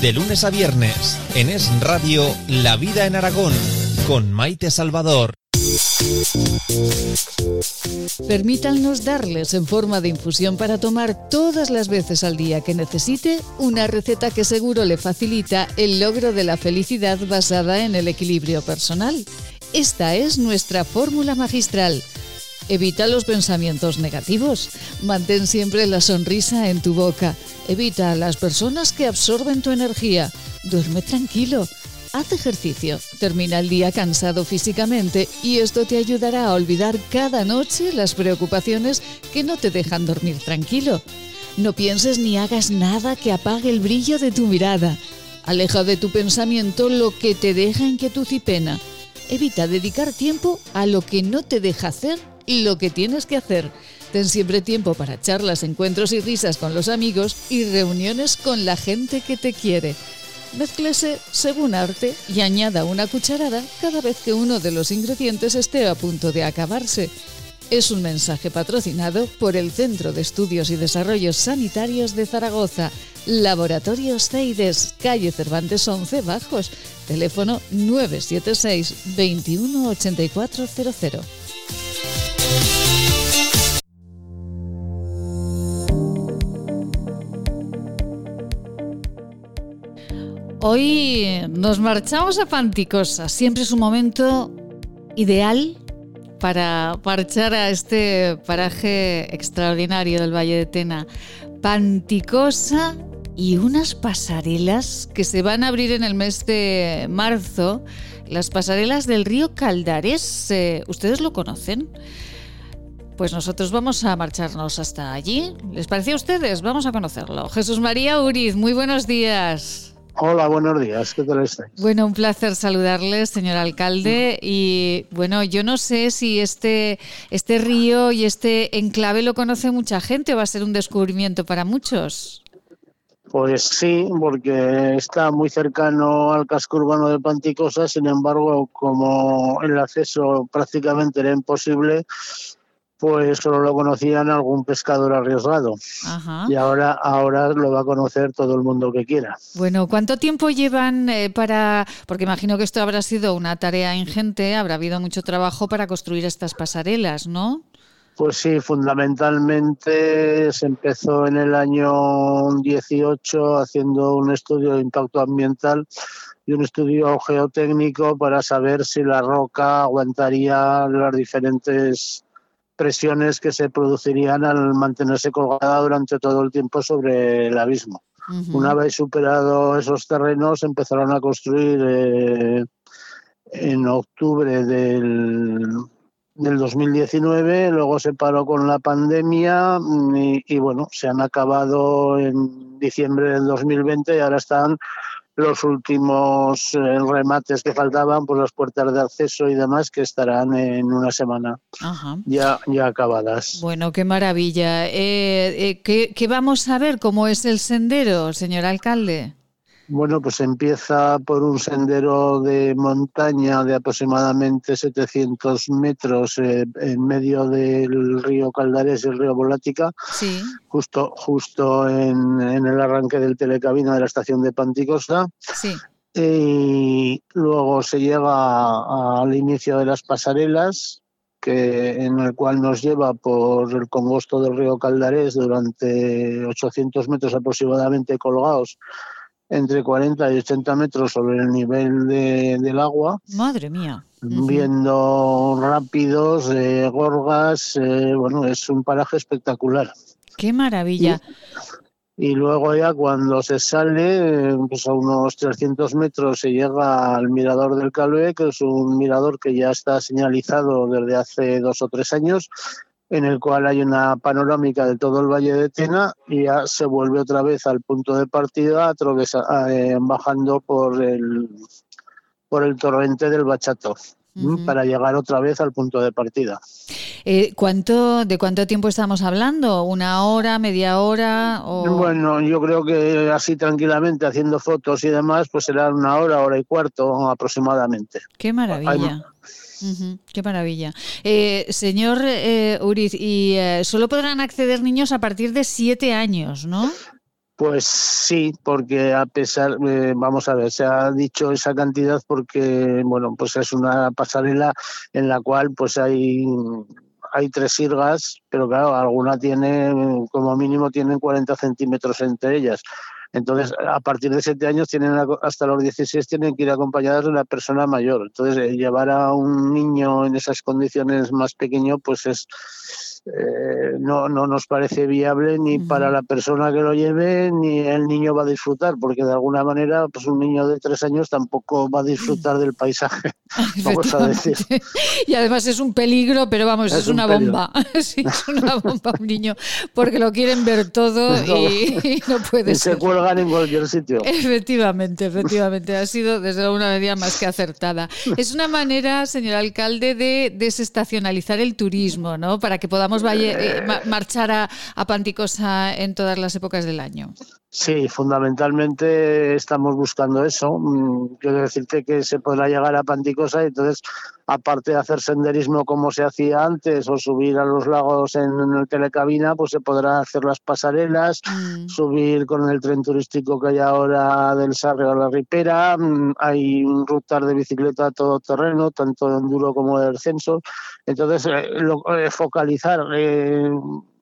De lunes a viernes, en Es Radio, La Vida en Aragón, con Maite Salvador. Permítanos darles en forma de infusión para tomar todas las veces al día que necesite una receta que seguro le facilita el logro de la felicidad basada en el equilibrio personal. Esta es nuestra fórmula magistral Evita los pensamientos negativos. Mantén siempre la sonrisa en tu boca. Evita a las personas que absorben tu energía. Duerme tranquilo. Haz ejercicio. Termina el día cansado físicamente y esto te ayudará a olvidar cada noche las preocupaciones que no te dejan dormir tranquilo. No pienses ni hagas nada que apague el brillo de tu mirada. Aleja de tu pensamiento lo que te deja inquietud y pena. Evita dedicar tiempo a lo que no te deja hacer lo que tienes que hacer. Ten siempre tiempo para charlas, encuentros y risas con los amigos y reuniones con la gente que te quiere. Mézclese según arte y añada una cucharada cada vez que uno de los ingredientes esté a punto de acabarse. Es un mensaje patrocinado por el Centro de Estudios y Desarrollos Sanitarios de Zaragoza, Laboratorios CEIDES, calle Cervantes 11 Bajos, teléfono 976 218400. Hoy nos marchamos a Panticosa. Siempre es un momento ideal para marchar a este paraje extraordinario del Valle de Tena. Panticosa y unas pasarelas que se van a abrir en el mes de marzo. Las pasarelas del río Caldarés. Eh, ¿Ustedes lo conocen? Pues nosotros vamos a marcharnos hasta allí. ¿Les parece a ustedes? Vamos a conocerlo. Jesús María Uriz, muy buenos días. Hola, buenos días. ¿Qué tal estáis? Bueno, un placer saludarles, señor alcalde. Y bueno, yo no sé si este, este río y este enclave lo conoce mucha gente o va a ser un descubrimiento para muchos. Pues sí, porque está muy cercano al casco urbano de Panticosa, sin embargo, como el acceso prácticamente era imposible, pues solo lo conocían algún pescador arriesgado. Y ahora, ahora lo va a conocer todo el mundo que quiera. Bueno, ¿cuánto tiempo llevan eh, para...? Porque imagino que esto habrá sido una tarea ingente, habrá habido mucho trabajo para construir estas pasarelas, ¿no? Pues sí, fundamentalmente se empezó en el año 18 haciendo un estudio de impacto ambiental y un estudio geotécnico para saber si la roca aguantaría las diferentes presiones que se producirían al mantenerse colgada durante todo el tiempo sobre el abismo. Una vez superado esos terrenos, empezaron a construir eh, en octubre del, del 2019, luego se paró con la pandemia y, y, bueno, se han acabado en diciembre del 2020 y ahora están los últimos eh, remates que faltaban, pues las puertas de acceso y demás, que estarán en una semana Ya, ya acabadas. Bueno, qué maravilla. Eh, eh, ¿qué, ¿Qué vamos a ver? ¿Cómo es el sendero, señor alcalde? Bueno, pues empieza por un sendero de montaña de aproximadamente 700 metros eh, en medio del río Caldarés y el río Volática, sí. justo, justo en, el arranque del telecabina de la estación de Panticosa. Sí. Y luego se llega al inicio de las pasarelas, que, en el cual nos lleva por el congosto del río Caldarés durante 800 metros aproximadamente colgados entre 40 y 80 metros sobre el nivel del agua. Madre mía. Viendo rápidos, eh, gorgas, eh, bueno, es un paraje espectacular. Qué maravilla. Y, luego ya cuando se sale, pues a unos 300 metros se llega al mirador del Calvé, que es un mirador que ya está señalizado desde hace dos o tres años en el cual hay una panorámica de todo el Valle de Tena y ya se vuelve otra vez al punto de partida eh, bajando por el, por el torrente del Bachato para llegar otra vez al punto de partida. Eh, ¿cuánto, ¿De cuánto tiempo estamos hablando? ¿Una hora, media hora? Bueno, yo creo que así tranquilamente, haciendo fotos y demás, pues será una hora, hora y cuarto aproximadamente. Qué maravilla. Qué maravilla. Eh, señor eh, Uriz, y eh, solo podrán acceder niños a partir de siete años, ¿no? Pues sí, porque a pesar, vamos a ver, se ha dicho esa cantidad porque, bueno, pues es una pasarela en la cual pues hay hay tres sirgas, pero claro, alguna tiene, como mínimo, tienen 40 centímetros entre ellas. Entonces, a partir de siete años, tienen hasta los 16 tienen que ir acompañados de una persona mayor. Entonces, eh, llevar a un niño en esas condiciones más pequeño, pues es eh, no, no nos parece viable ni para la persona que lo lleve ni el niño va a disfrutar, porque de alguna manera pues un niño de tres años tampoco va a disfrutar del paisaje, <laughs> <laughs> vamos a decir. Y además es un peligro, pero vamos, es, una bomba. <laughs> sí, es una bomba un niño, porque lo quieren ver todo y, no puede ser. Se cuelgan en cualquier sitio. Efectivamente, efectivamente. Ha sido desde una medida más que acertada. Es una manera, señor alcalde, de desestacionalizar el turismo, ¿no? Para que podamos vaya, eh, marchar a, a Panticosa en todas las épocas del año. Sí, fundamentalmente estamos buscando eso. Mm, quiero decirte que se podrá llegar a Panticosa y entonces, aparte de hacer senderismo como se hacía antes o subir a los lagos en, el telecabina, pues se podrá hacer las pasarelas, mm. subir con el tren turístico que hay ahora del Sarre a la Ripera. Mm, hay un rutar de bicicleta todo terreno, tanto de enduro como de descenso. Entonces, eh, eh, focalizar. Eh,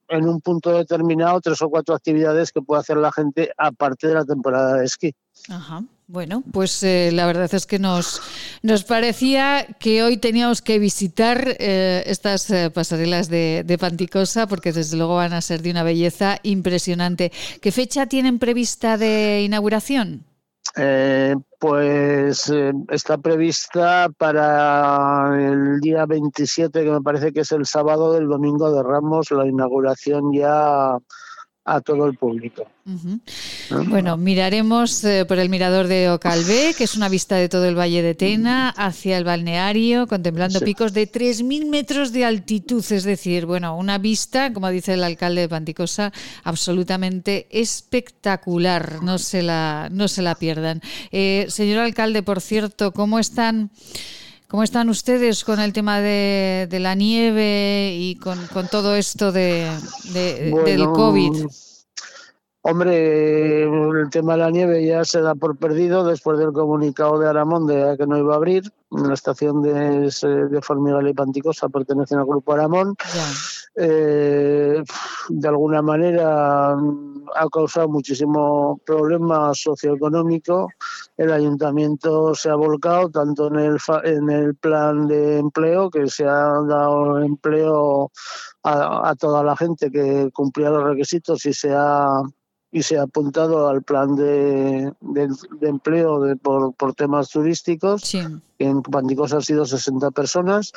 en un punto determinado tres o cuatro actividades que puede hacer la gente aparte de la temporada de esquí. Ajá. Bueno, pues eh, la verdad es que nos, nos parecía que hoy teníamos que visitar eh, estas eh, pasarelas de, de, Panticosa porque desde luego van a ser de una belleza impresionante. ¿Qué fecha tienen prevista de inauguración? Eh, pues eh, está prevista para el día 27, que me parece que es el sábado del domingo de Ramos, la inauguración ya a todo el público. Bueno, miraremos eh, por el mirador de Ocalvé, que es una vista de todo el Valle de Tena, hacia el balneario, contemplando picos de 3.000 metros de altitud, es decir, bueno, una vista, como dice el alcalde de Panticosa, absolutamente espectacular, no se la, no se la pierdan. Eh, señor alcalde, por cierto, ¿cómo están... ¿Cómo están ustedes con el tema de, la nieve y con, todo esto de, del COVID? Hombre, el tema de la nieve ya se da por perdido después del comunicado de Aramón de que no iba a abrir. La estación de, de Formigal y Panticosa pertenecen al Grupo Aramón. Eh, de alguna manera ha causado muchísimo problema socioeconómico. El ayuntamiento se ha volcado tanto en el, en el plan de empleo, que se ha dado empleo a, toda la gente que cumplía los requisitos y se ha y se ha apuntado al plan de, empleo de, por, por, temas turísticos. En Pandicos han sido 60 personas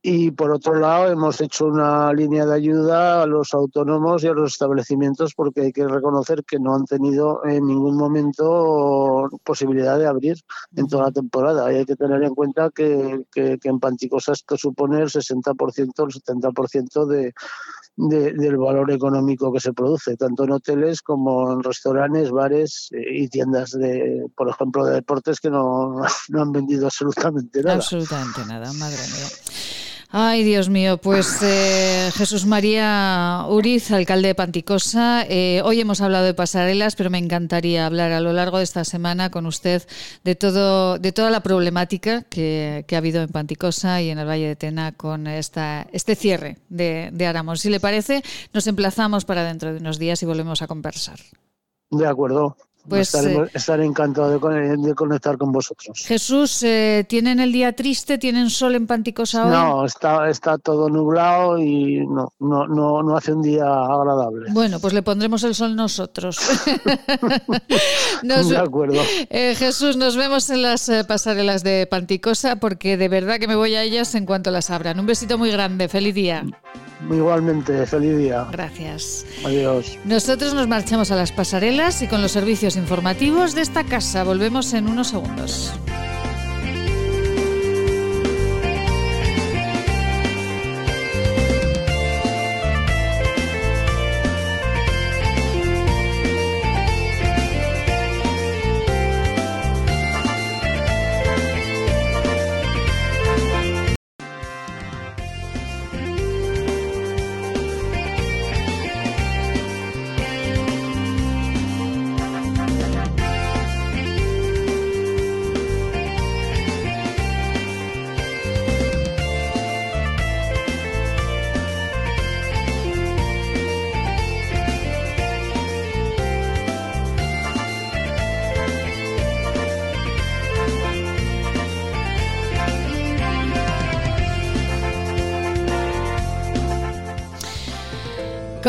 y por otro lado, hemos hecho una línea de ayuda a los autónomos y a los establecimientos porque hay que reconocer que no han tenido en ningún momento posibilidad de abrir en toda la temporada. Y hay que tener en cuenta que, que, en Panticosa esto supone el 60%, el 70% de, de, del valor económico que se produce, tanto en hoteles como en restaurantes, bares y tiendas, de, por ejemplo, de deportes que no, <laughs> no han vendido absolutamente nada. Absolutamente nada, madre mía. Ay, Dios mío, pues eh, Jesús María Uriz, alcalde de Panticosa. Eh, hoy hemos hablado de pasarelas, pero me encantaría hablar a lo largo de esta semana con usted de todo, de toda la problemática que, ha habido en Panticosa y en el Valle de Tena con esta, este cierre de, de. Si le parece, nos emplazamos para dentro de unos días y volvemos a conversar. De acuerdo. Pues, eh, estaré encantado de, conectar con vosotros. Jesús, eh, ¿tienen el día triste? ¿Tienen sol en Panticosa hoy? No, está, está todo nublado y no, no, no, no hace un día agradable. Bueno, pues le pondremos el sol nosotros. <laughs> de acuerdo. Eh, Jesús, nos vemos en las pasarelas de Panticosa porque de verdad que me voy a ellas en cuanto las abran. Un besito muy grande, feliz día. Igualmente, feliz día. Gracias. Adiós. Nosotros nos marchamos a las pasarelas y con los servicios informativos de esta casa volvemos en unos segundos.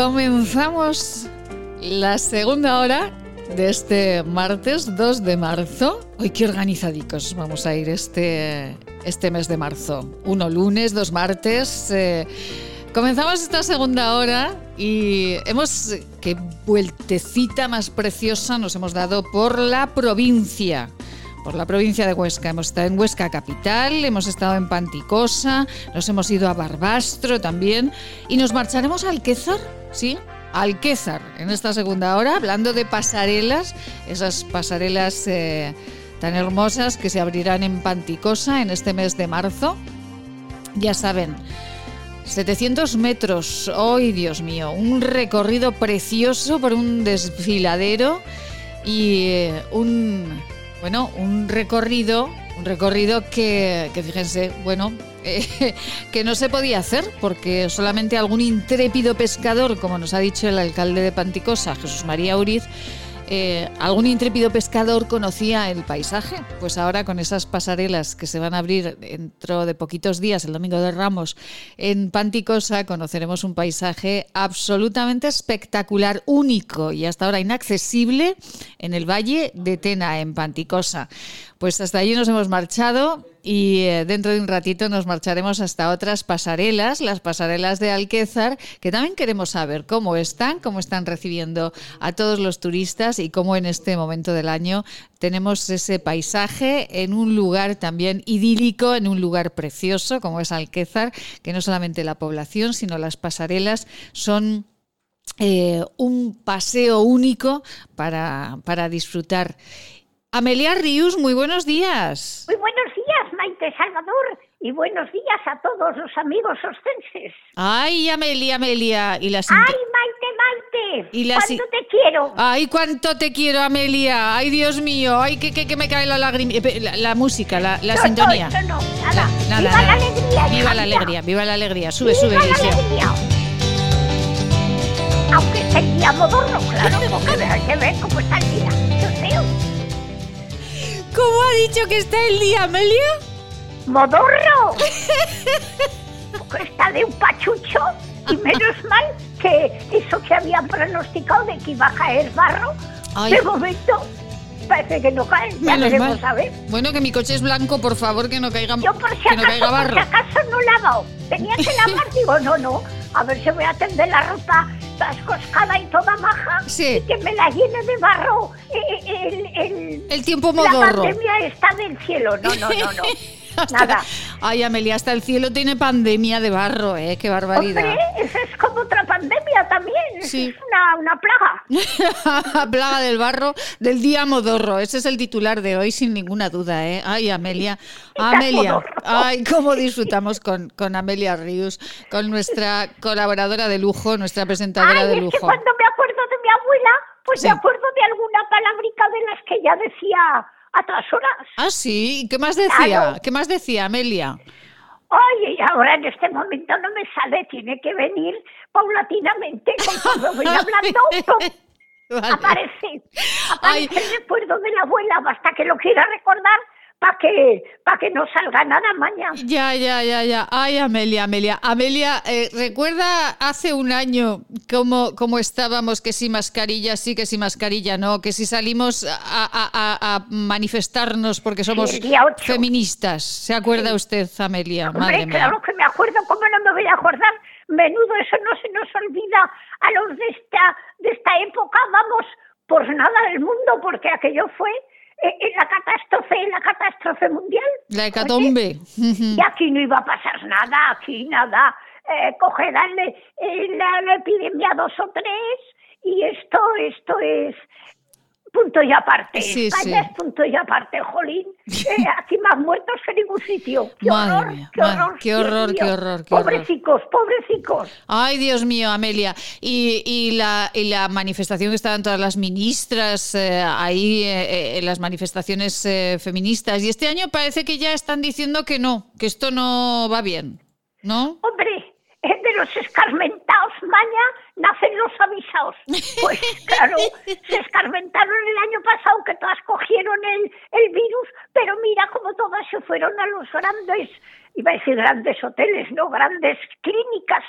Comenzamos la segunda hora de este martes 2 de marzo. Hoy qué organizadicos vamos a ir este, este mes de marzo. Uno lunes, dos martes. Eh, comenzamos esta segunda hora y hemos, qué vueltecita más preciosa nos hemos dado por la provincia por la provincia de Huesca. Hemos estado en Huesca Capital, hemos estado en Panticosa, nos hemos ido a Barbastro también y nos marcharemos a Alquézar, ¿sí? Alquézar en esta segunda hora, hablando de pasarelas, esas pasarelas eh, tan hermosas que se abrirán en Panticosa en este mes de marzo. Ya saben, 700 metros, ¡ay Dios mío! Un recorrido precioso por un desfiladero y eh, un bueno, un recorrido, un recorrido que, fíjense, bueno, eh, <laughs> que no se podía hacer porque solamente algún intrépido pescador, como nos ha dicho el alcalde de Panticosa, Jesús María Uriz, eh, algún intrépido pescador conocía el paisaje. Pues ahora con esas pasarelas que se van a abrir dentro de poquitos días, el domingo de Ramos, en Panticosa, conoceremos un paisaje absolutamente espectacular, único y hasta ahora inaccesible en el Valle de Tena, en Panticosa. Pues hasta allí nos hemos marchado y eh, dentro de un ratito nos marcharemos hasta otras pasarelas, las pasarelas de Alquézar, que también queremos saber cómo están, cómo están recibiendo a todos los turistas y cómo en este momento del año tenemos ese paisaje en un lugar también idílico, en un lugar precioso como es Alquézar, que no solamente la población, sino las pasarelas son eh, un paseo único para, para disfrutar. Amelia Rius, muy buenos días. Muy buenos Salvador, y buenos días a todos los amigos ostenses. Ay, Amelia, Amelia. Y la Ay, Maite, Maite. Y ¿Cuánto te quiero? Ay, cuánto te quiero, Amelia. Ay, Dios mío. Ay, que, que, me cae la lágrima. Eh, la, música, la, la sintonía. No, no, nada. nada viva la alegría. Viva la alegría, viva la alegría. Sube, sube, la alegría. Aunque esté el día modorro, claro, porque hay que ver cómo está el día. Yo. ¿Cómo ha dicho que está el día, Amelia? ¡Modorro! está de un pachucho y menos mal que eso que habían pronosticado de que iba a caer barro, de momento parece que no cae. Ya veremos a ver. Bueno, que mi coche es blanco, por favor, que no caiga, Yo por si acaso, barro. Por si acaso no lavado. Tenía que <laughs> lavar, digo, no, no. A ver si voy a tender la ropa escoscada y toda maja y que me la llene de barro el, el, tiempo modorro. La pandemia está del cielo. No, no, no, no. <laughs> Nada. Ay, Amelia, hasta el cielo tiene pandemia de barro, ¿eh? Qué barbaridad. Hombre, eso es como otra pandemia también. Sí. Es una, una plaga. <laughs> plaga del barro del día modorro. Ese es el titular de hoy, sin ninguna duda, ¿eh? Ay, Amelia. Amelia. Ay, cómo disfrutamos con, con Amelia Ríos, con nuestra colaboradora de lujo, nuestra presentadora de lujo. Es que cuando me acuerdo de mi abuela, pues me acuerdo de alguna palabrica de las que ella decía a todas horas. Ah, sí. ¿Qué más decía? ¿Qué más decía, Amelia? Oye, ahora en este momento no me sale, tiene que venir paulatinamente conforme voy <laughs> hablando. Aparece, aparece el recuerdo de la abuela, basta que lo quiera recordar para que, pa que no salga nada mañana. Ya, ya, ya, ya. Ay, Amelia, Amelia. Amelia, eh, ¿recuerda hace un año cómo, cómo estábamos? Que si mascarilla sí, que si mascarilla no, que si salimos a, manifestarnos porque somos feministas. ¿Se acuerda usted, Amelia? Hombre, claro que me acuerdo, ¿cómo no me voy a acordar? Menudo, eso no se nos olvida a los de esta, de esta época, vamos, por nada del mundo, porque aquello fue en la catástrofe, la catástrofe mundial. La hecatombe. y aquí no iba a pasar nada, aquí nada. Eh, cogerán eh, la, la, epidemia dos o tres y esto, esto es punto y aparte. Sí, España es punto y aparte, jolín. Eh, aquí más muertos que en ningún sitio. Qué horror, qué horror, qué horror, qué horror, Pobrecicos, pobrecicos. Ay, Dios mío, Amelia. Y, y, la, y la manifestación que estaban todas las ministras eh, ahí eh, en las manifestaciones feministas. Y este año parece que ya están diciendo que no, que esto no va bien. ¿No? Hombre, de los escarmentados maña nacen los avisados. Pues <laughs> claro, se escarmentaron el año pasado que todas cogieron el, el virus, pero mira cómo todas se fueron a los grandes, iba a decir grandes hoteles, no, grandes clínicas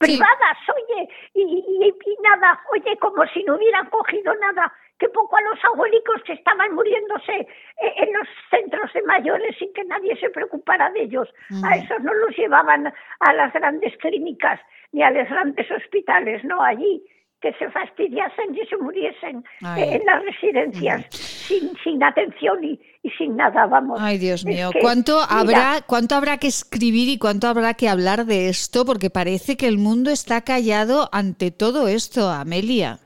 privadas, oye, y, y, nada, oye, como si no hubieran cogido nada, que poco a los abuelicos que estaban muriéndose eh, en los centros de mayores sin que nadie se preocupara de ellos. A esos no los llevaban a las grandes clínicas ni a los grandes hospitales, no allí que se fastidiasen y se muriesen en las residencias sin, sin atención y, y, sin nada, vamos. Ay, Dios mío, ¿cuánto habrá cuánto habrá que escribir y cuánto habrá que hablar de esto? Porque parece que el mundo está callado ante todo esto, Amelia.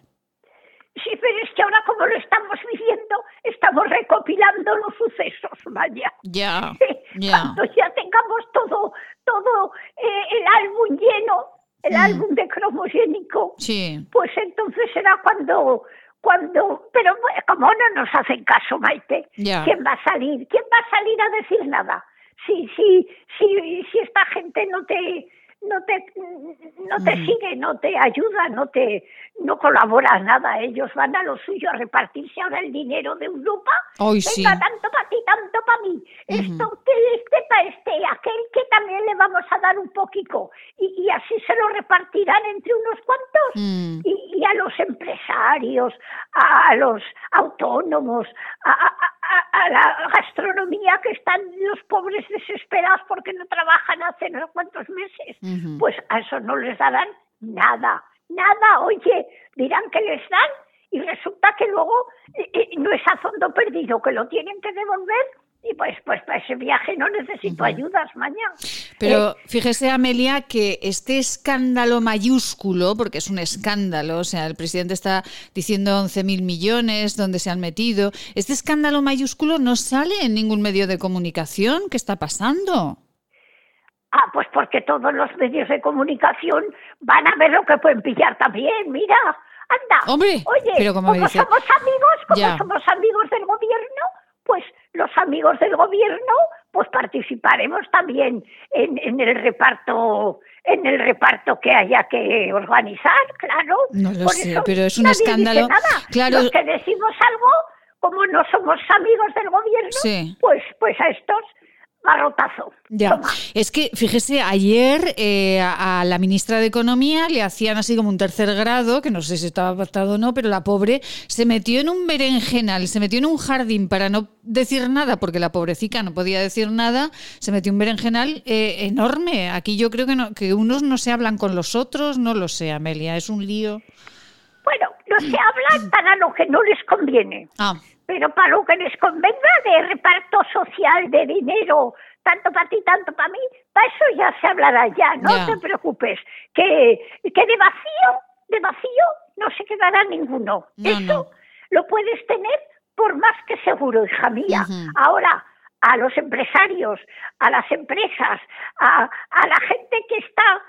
Sí, pero es que ahora como lo estamos viviendo, estamos recopilando los sucesos, vaya. Ya, <laughs> ya. Cuando ya tengamos todo, todo eh, el álbum lleno, el mm. álbum de cromogénico, sí. pues entonces será cuando cuando pero como no nos hacen caso Maite quién va a salir quién va a salir a decir nada si si si si esta gente no te no te no te sigue, no te ayuda, no te no colabora nada. Ellos van a lo suyo a repartirse ahora el dinero de Europa. Hoy Venga, tanto para ti, tanto para mí. Esto que este para este, aquel que también le vamos a dar un poquito. Y, y así se lo repartirán entre unos cuantos. Mm. Y, y, a los empresarios, a, los autónomos, a, a, la gastronomía que están los pobres desesperados porque no trabajan hace no sé cuántos meses. Pues a eso no les darán nada, nada, oye, dirán que les dan y resulta que luego eh, eh, no es a fondo perdido, que lo tienen que devolver y pues, pues para ese viaje no necesito ayudas mañana. Pero eh, fíjese, Amelia, que este escándalo mayúsculo, porque es un escándalo, o sea, el presidente está diciendo 11.000 millones, donde se han metido, este escándalo mayúsculo no sale en ningún medio de comunicación. ¿Qué está pasando? Ah, pues porque todos los medios de comunicación van a ver lo que pueden pillar también, mira. Anda. Hombre, oye, pero como, somos amigos, como somos amigos del gobierno, pues los amigos del gobierno, pues participaremos también en, en el reparto en el reparto que haya que organizar, claro. No lo sé, pero es un escándalo. Claro. Los que decimos algo, como no somos amigos del gobierno, pues, pues a estos Barrotazo. Ya. Es que, fíjese, ayer eh, a, la ministra de Economía le hacían así como un tercer grado, que no sé si estaba pactado o no, pero la pobre se metió en un berenjenal, se metió en un jardín para no decir nada, porque la pobrecita no podía decir nada, se metió un berenjenal eh, enorme. Aquí yo creo que, no, que unos no se hablan con los otros, no lo sé, Amelia, es un lío. Bueno, no se hablan para lo que no les conviene. Ah. Pero para lo que les convenga de reparto social de dinero, tanto para ti, tanto para mí, para eso ya se hablará ya, no te preocupes. Que, que de vacío, de vacío no se quedará ninguno. eso lo puedes tener por más que seguro, hija mía. Ahora, a los empresarios, a las empresas, a, a la gente que está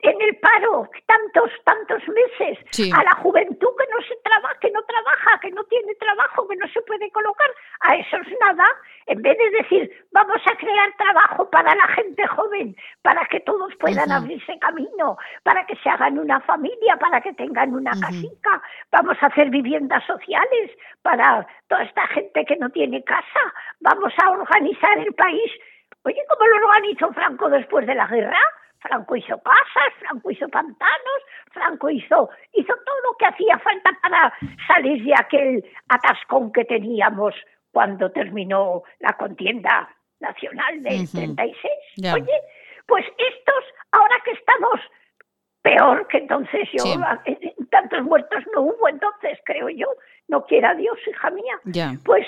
en el paro tantos, tantos meses, a la juventud que no se trabaja, que no trabaja, que no tiene trabajo, que no se puede colocar, a eso es nada. En vez de decir, vamos a crear trabajo para la gente joven, para que todos puedan abrirse camino, para que se hagan una familia, para que tengan una casica, vamos a hacer viviendas sociales para toda esta gente que no tiene casa, vamos a organizar el país. Oye, ¿cómo lo organizó Franco después de la guerra? Franco hizo casas, Franco hizo pantanos, Franco hizo, hizo todo lo que hacía falta para salir de aquel atascón que teníamos cuando terminó la contienda nacional del 36. Oye, pues estos, ahora que estamos peor que entonces yo, tantos muertos no hubo entonces, creo yo, no quiera Dios, hija mía, pues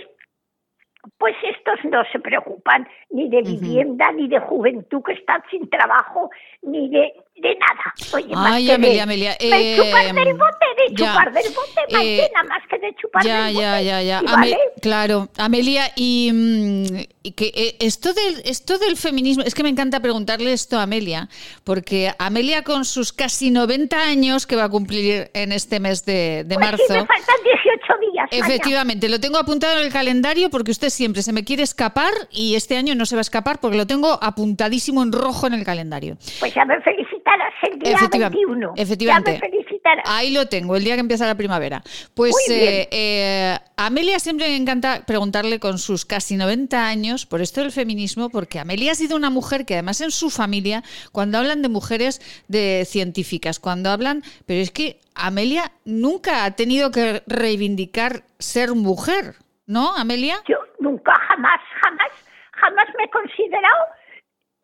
pues estos no se preocupan ni de vivienda, ni de juventud que está sin trabajo, ni de, de nada. Oye, Ay, más Amelia, de, Amelia. de chupar eh, del bote, de ya, chupar del bote, más eh, nada más que de chupar Ya, del ya, bote. ya, ya. ¿Y Ame- vale? claro, Amelia, y, mm, y que eh, esto del esto del feminismo, es que me encanta preguntarle esto a Amelia, porque Amelia con sus casi 90 años que va a cumplir en este mes de, de Pues marzo. sí, me faltan 18 días. Efectivamente, lo tengo apuntado en el calendario porque usted siempre se me quiere escapar y este año no se va a escapar porque lo tengo apuntadísimo en rojo en el calendario. Pues ya me felicitarás el día Efectiva- 21. efectivamente. Ya me felicitarás. Ahí lo tengo, el día que empieza la primavera. Pues eh, eh, a Amelia siempre me encanta preguntarle con sus casi 90 años por esto del feminismo, porque Amelia ha sido una mujer que además en su familia, cuando hablan de mujeres de científicas, cuando hablan, pero es que Amelia nunca ha tenido que reivindicar ser mujer, ¿no, Amelia? Yo nunca, jamás, jamás, jamás me he considerado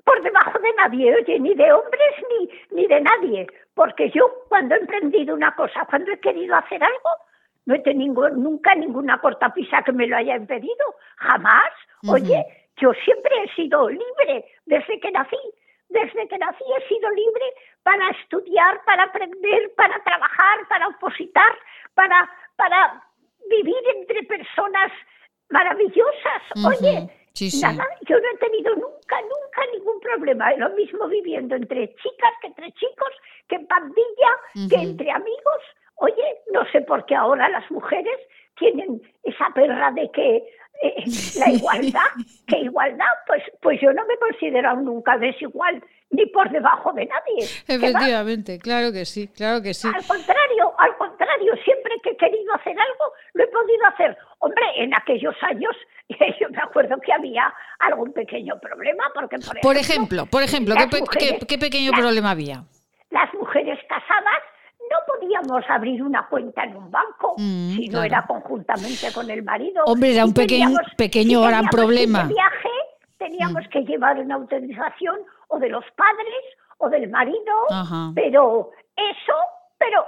por debajo de nadie, oye, ni de hombres ni, ni de nadie. Porque yo, cuando he emprendido una cosa, cuando he querido hacer algo, no he tenido nunca ninguna cortapisa que me lo haya impedido. Jamás. Oye, yo siempre he sido libre desde que nací. Desde que nací he sido libre para estudiar, para aprender, para trabajar, para opositar, para, para vivir entre personas maravillosas. Oye, Ujú. Sí, sí. nada, yo no he tenido nunca, nunca ningún problema. Es lo mismo viviendo entre chicas que entre chicos, que en pandilla, que entre amigos. Oye, no sé por qué ahora las mujeres tienen esa perra de que eh, la <laughs> igualdad, que igualdad, pues, pues yo no me he considerado nunca desigual ni por debajo de nadie. Efectivamente, claro que sí, claro que sí. Al contrario, al contrario, siempre que he querido hacer algo, lo he podido hacer. Hombre, en aquellos años <laughs> yo me acuerdo que había algún pequeño problema, porque por ejemplo, Por ejemplo, por ejemplo, ¿qué, las pe- mujeres- qué- qué pequeño las- problema había? las mujeres casadas no podíamos abrir una cuenta en un banco Mm, si no claro. era conjuntamente con el marido. Hombre, era un pequeño- teníamos- pequeño si gran que problema. Mm. viaje teníamos que llevar una autorización o de los padres o del marido, Ajá. pero eso, pero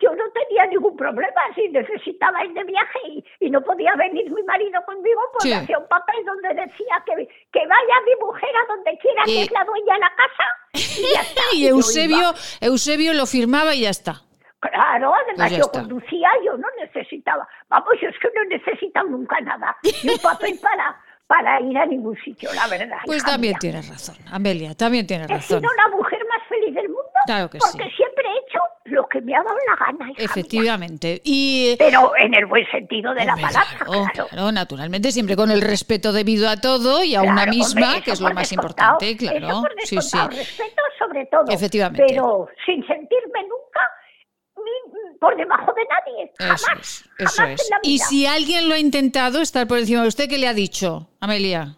yo no tenía ningún problema si necesitaba ir de viaje y, y no podía venir mi marido conmigo, pues Sí. hacía un papel donde decía que, que vaya mi mujer a donde quiera, que Y- es la dueña de la casa, y ya <laughs> está. Y Eusebio. Eusebio lo firmaba y ya está. Claro, además Pues yo está. conducía, yo no necesitaba, vamos, yo es que no he necesitado nunca nada, ni un papel para, para ir a ningún sitio, la verdad. Pues también mía. tienes razón, Amelia, también tienes He razón. sido la mujer más feliz del mundo Claro que porque sí. siempre he hecho lo que me ha dado la gana, mía. Efectivamente. Y Pero en el buen sentido de la palabra, claro, claro. claro, naturalmente, siempre con el respeto debido a todo y a una misma, hombre, que es lo más importante, claro. Eso por Sí, sí. respeto sobre todo. Efectivamente. Pero sin sentirme nunca por debajo de nadie. Jamás. Eso es, eso jamás es. en la Y vida. si alguien lo ha intentado estar por encima de usted, ¿qué le ha dicho, Amelia?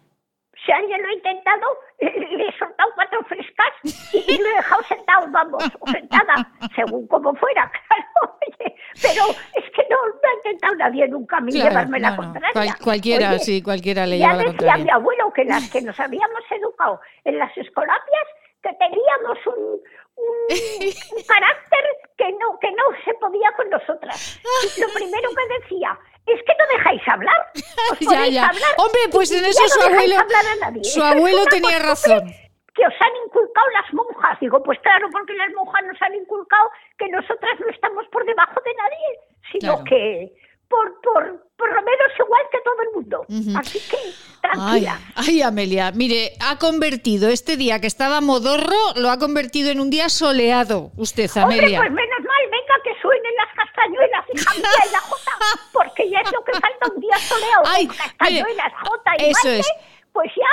Si alguien lo ha intentado, le he soltado cuatro frescas y, y lo he dejado sentado, vamos, o sentada, según como fuera, <laughs> claro. oye, pero es que no, no ha intentado nadie nunca a mí Claro, llevarme la no, contraria. cual- cualquiera, Oye, sí, cualquiera le ya lleva la decía contraria. mi abuelo que las que nos habíamos educado en las escolapias, que teníamos un, <laughs> un, un carácter que no, que no se podía con nosotras. Lo <laughs> primero que decía, es que no dejáis hablar. Os <laughs> Ya, hablar Hombre, pues en eso no su dejáis abuelo- hablar a nadie. su es abuelo tenía costumbre razón. Que os han inculcado las monjas. Digo, pues claro, porque las monjas nos han inculcado que nosotras no estamos por debajo de nadie, sino Claro. que por, por, por lo menos igual que todo el mundo. Así que, tranquila. ay, Amelia, mire, ha convertido este día que estaba modorro, lo ha convertido en un día soleado. Usted, Hombre, Amelia. pues menos mal, venga, que suenen las castañuelas, hija mía, y la jota, porque ya es lo que falta un día soleado Ay, con castañuelas, jota y eso baile, es. pues ya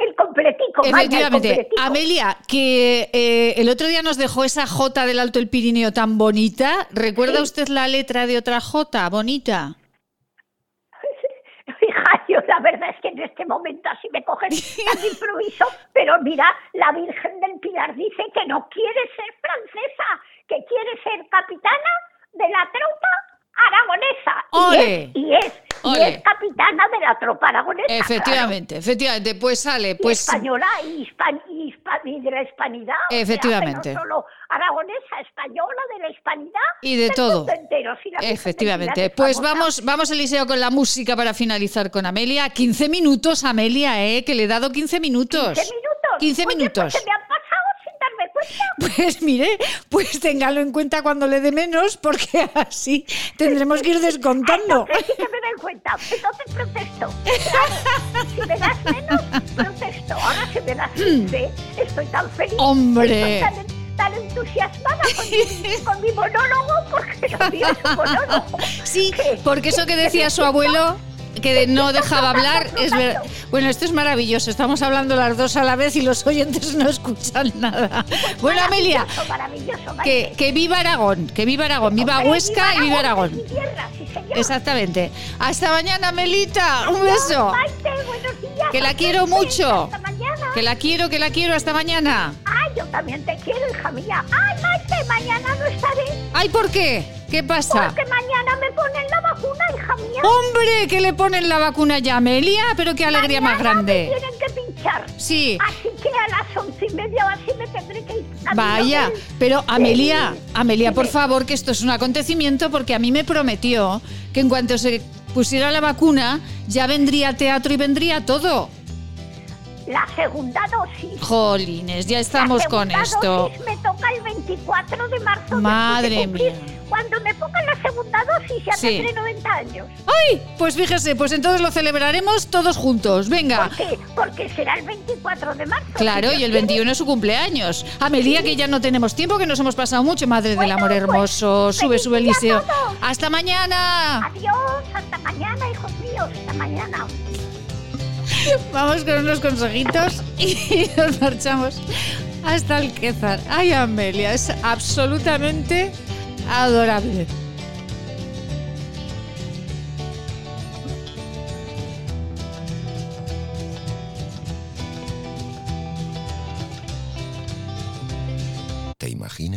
el completico. vaya, el Efectivamente. completico. Amelia, que eh, el otro día nos dejó esa J del Alto del Pirineo tan bonita. ¿Recuerda usted la letra de otra J bonita? <laughs> Hija, yo la verdad es que en este momento así me cogen tan improviso, <laughs> pero mira, la Virgen del Pilar dice que no quiere ser francesa, que quiere ser capitana de la tropa aragonesa. ¡Ole! Y es, y es, y ¡Ole! es capitana de la tropa aragonesa. Efectivamente, efectivamente. Pues sale. Y pues española y, hispan, y, hispa- y de la hispanidad. o sea, Efectivamente. no solo aragonesa, española, de la hispanidad. Y de todo. entero, del Efectivamente. Pues vamos, vamos Eliseo con la música para finalizar con Amelia. 15 minutos, Amelia, ¿eh? Que le he dado 15 minutos. 15 minutos. 15 Oye, minutos. Pues se me han pasado sin darme cuenta. Pues mire, pues téngalo en cuenta cuando le dé menos, porque así tendremos que ir descontando. Entonces sí que me doy cuenta. Entonces protesto. Claro, si me das menos, protesto. Ahora si me das 15, estoy tan feliz. Hombre. Estoy tan, tan entusiasmada con mi, <laughs> con mi monólogo, porque mío es un monólogo. Sí, porque eso que decía su abuelo que no dejaba hablar es ver... Bueno, esto es maravilloso. Estamos hablando las dos a la vez y los oyentes no escuchan nada. Bueno, Amelia, Maravilloso, maravilloso. Que, que viva Aragón, que viva Aragón, viva Huesca y viva Aragón. Mi tierra, sí, señor. Exactamente. Hasta mañana, Melita. Un beso. Maite, buenos días. Que la quiero mucho. Hasta mañana. Que la quiero, que la quiero. Hasta mañana. Ay, yo también te quiero, hija mía. Ay, Maite, mañana no estaré. Ay, ¿por qué? ¿Qué pasa? Porque mañana Hombre, que le ponen la vacuna ya, Amelia, pero qué alegría más Mañana me grande. tienen que pinchar. Sí. Así que a las once y media o así me tendré que ir. Vaya, pero Amelia, Amelia, por favor, que esto es un acontecimiento porque a mí me prometió que en cuanto se pusiera la vacuna ya vendría teatro y vendría todo. La segunda dosis. Jolines, ya estamos La con segunda esto. dosis me toca el 24 de marzo. de Madre mía. Cuando me pongan la segunda dosis ya Sí. tendré 90 años. ¡Ay! Pues fíjese, pues entonces lo celebraremos todos juntos. Venga. ¿Por qué? Porque será el 24 de marzo. Claro, y el quiere. 21 es su cumpleaños. Amelia, que ya no tenemos tiempo, que nos hemos pasado mucho. Madre del amor pues, hermoso. Sube, feliz sube, a Eliseo. ¡Hasta mañana! Adiós, hasta mañana, hijos míos, hasta mañana. Vamos con unos consejitos y <laughs> nos marchamos hasta Alquezar. Ay, Amelia, es absolutamente adorable.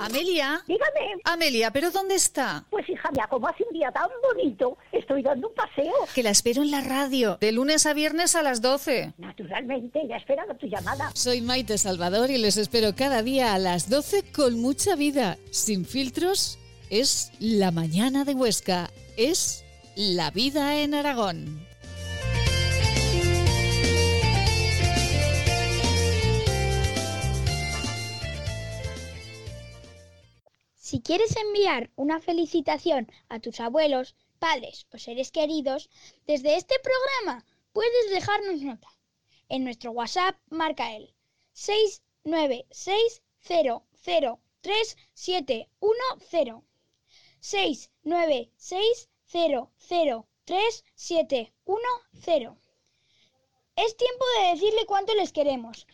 Amelia. Dígame. Amelia, ¿pero dónde está? Pues hija mía, como hace un día tan bonito, estoy dando un paseo. Que la espero en la radio, de lunes a viernes a las 12. Naturalmente, ya esperaba tu llamada. Soy Maite Salvador y les espero cada día a las 12 con mucha vida. Sin filtros, es la mañana de Huesca. Es la vida en Aragón. Si quieres enviar una felicitación a tus abuelos, padres o seres queridos, desde este programa puedes dejarnos nota. En nuestro WhatsApp marca el 696003710. 696003710. Es tiempo de decirle cuánto les queremos.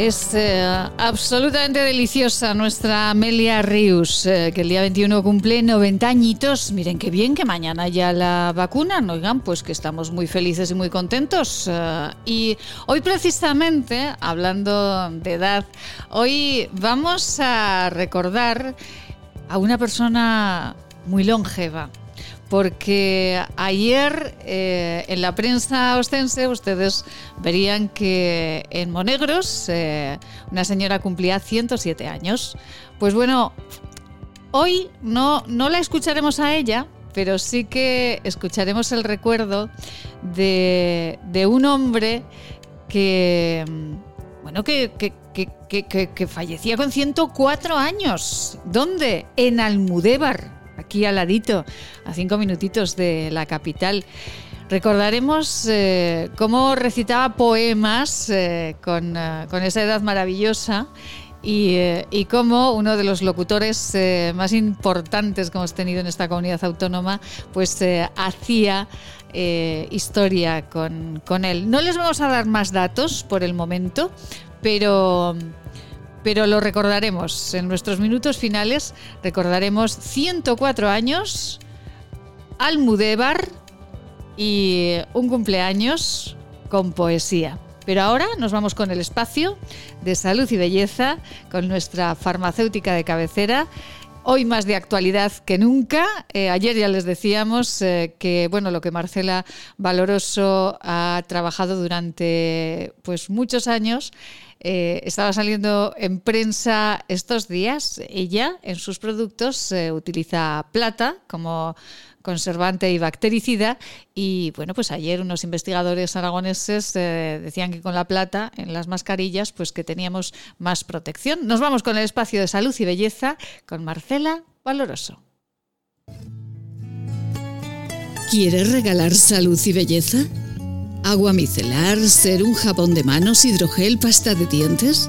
Es eh, absolutamente deliciosa nuestra Amelia Rius, eh, que el día 21 cumple 90 añitos. Miren qué bien que mañana ya la vacunan. Oigan, pues que estamos muy felices y muy contentos. Eh, y hoy precisamente, hablando de edad, hoy vamos a recordar a una persona muy longeva porque ayer eh, en la prensa ostense ustedes verían que en Monegros eh, una señora cumplía 107 años. Pues bueno, hoy no, no la escucharemos a ella, pero sí que escucharemos el recuerdo de, un hombre que, bueno, que, que, fallecía con 104 años. ¿Dónde? En Almudévar aquí al ladito, a cinco minutitos de la capital. Recordaremos eh, cómo recitaba poemas eh, con, eh, con, esa edad maravillosa y, y cómo uno de los locutores más importantes que hemos tenido en esta comunidad autónoma pues hacía historia con, con él. No les vamos a dar más datos por el momento, pero pero lo recordaremos. En nuestros minutos finales recordaremos 104 años, Almudévar y un cumpleaños con poesía. Pero ahora nos vamos con el espacio de salud y belleza con nuestra farmacéutica de cabecera. Hoy más de actualidad que nunca. Eh, ayer ya les decíamos eh, que bueno lo que Marcela Valoroso ha trabajado durante pues muchos años eh, estaba saliendo en prensa estos días. Ella en sus productos utiliza plata como conservante y bactericida y bueno pues ayer unos investigadores aragoneses eh, decían que con la plata en las mascarillas pues que teníamos más protección. Nos vamos con el espacio de salud y belleza con Marcela Valoroso. ¿Quieres regalar salud y belleza? agua micelar, ser un jabón de manos, hidrogel, pasta de dientes.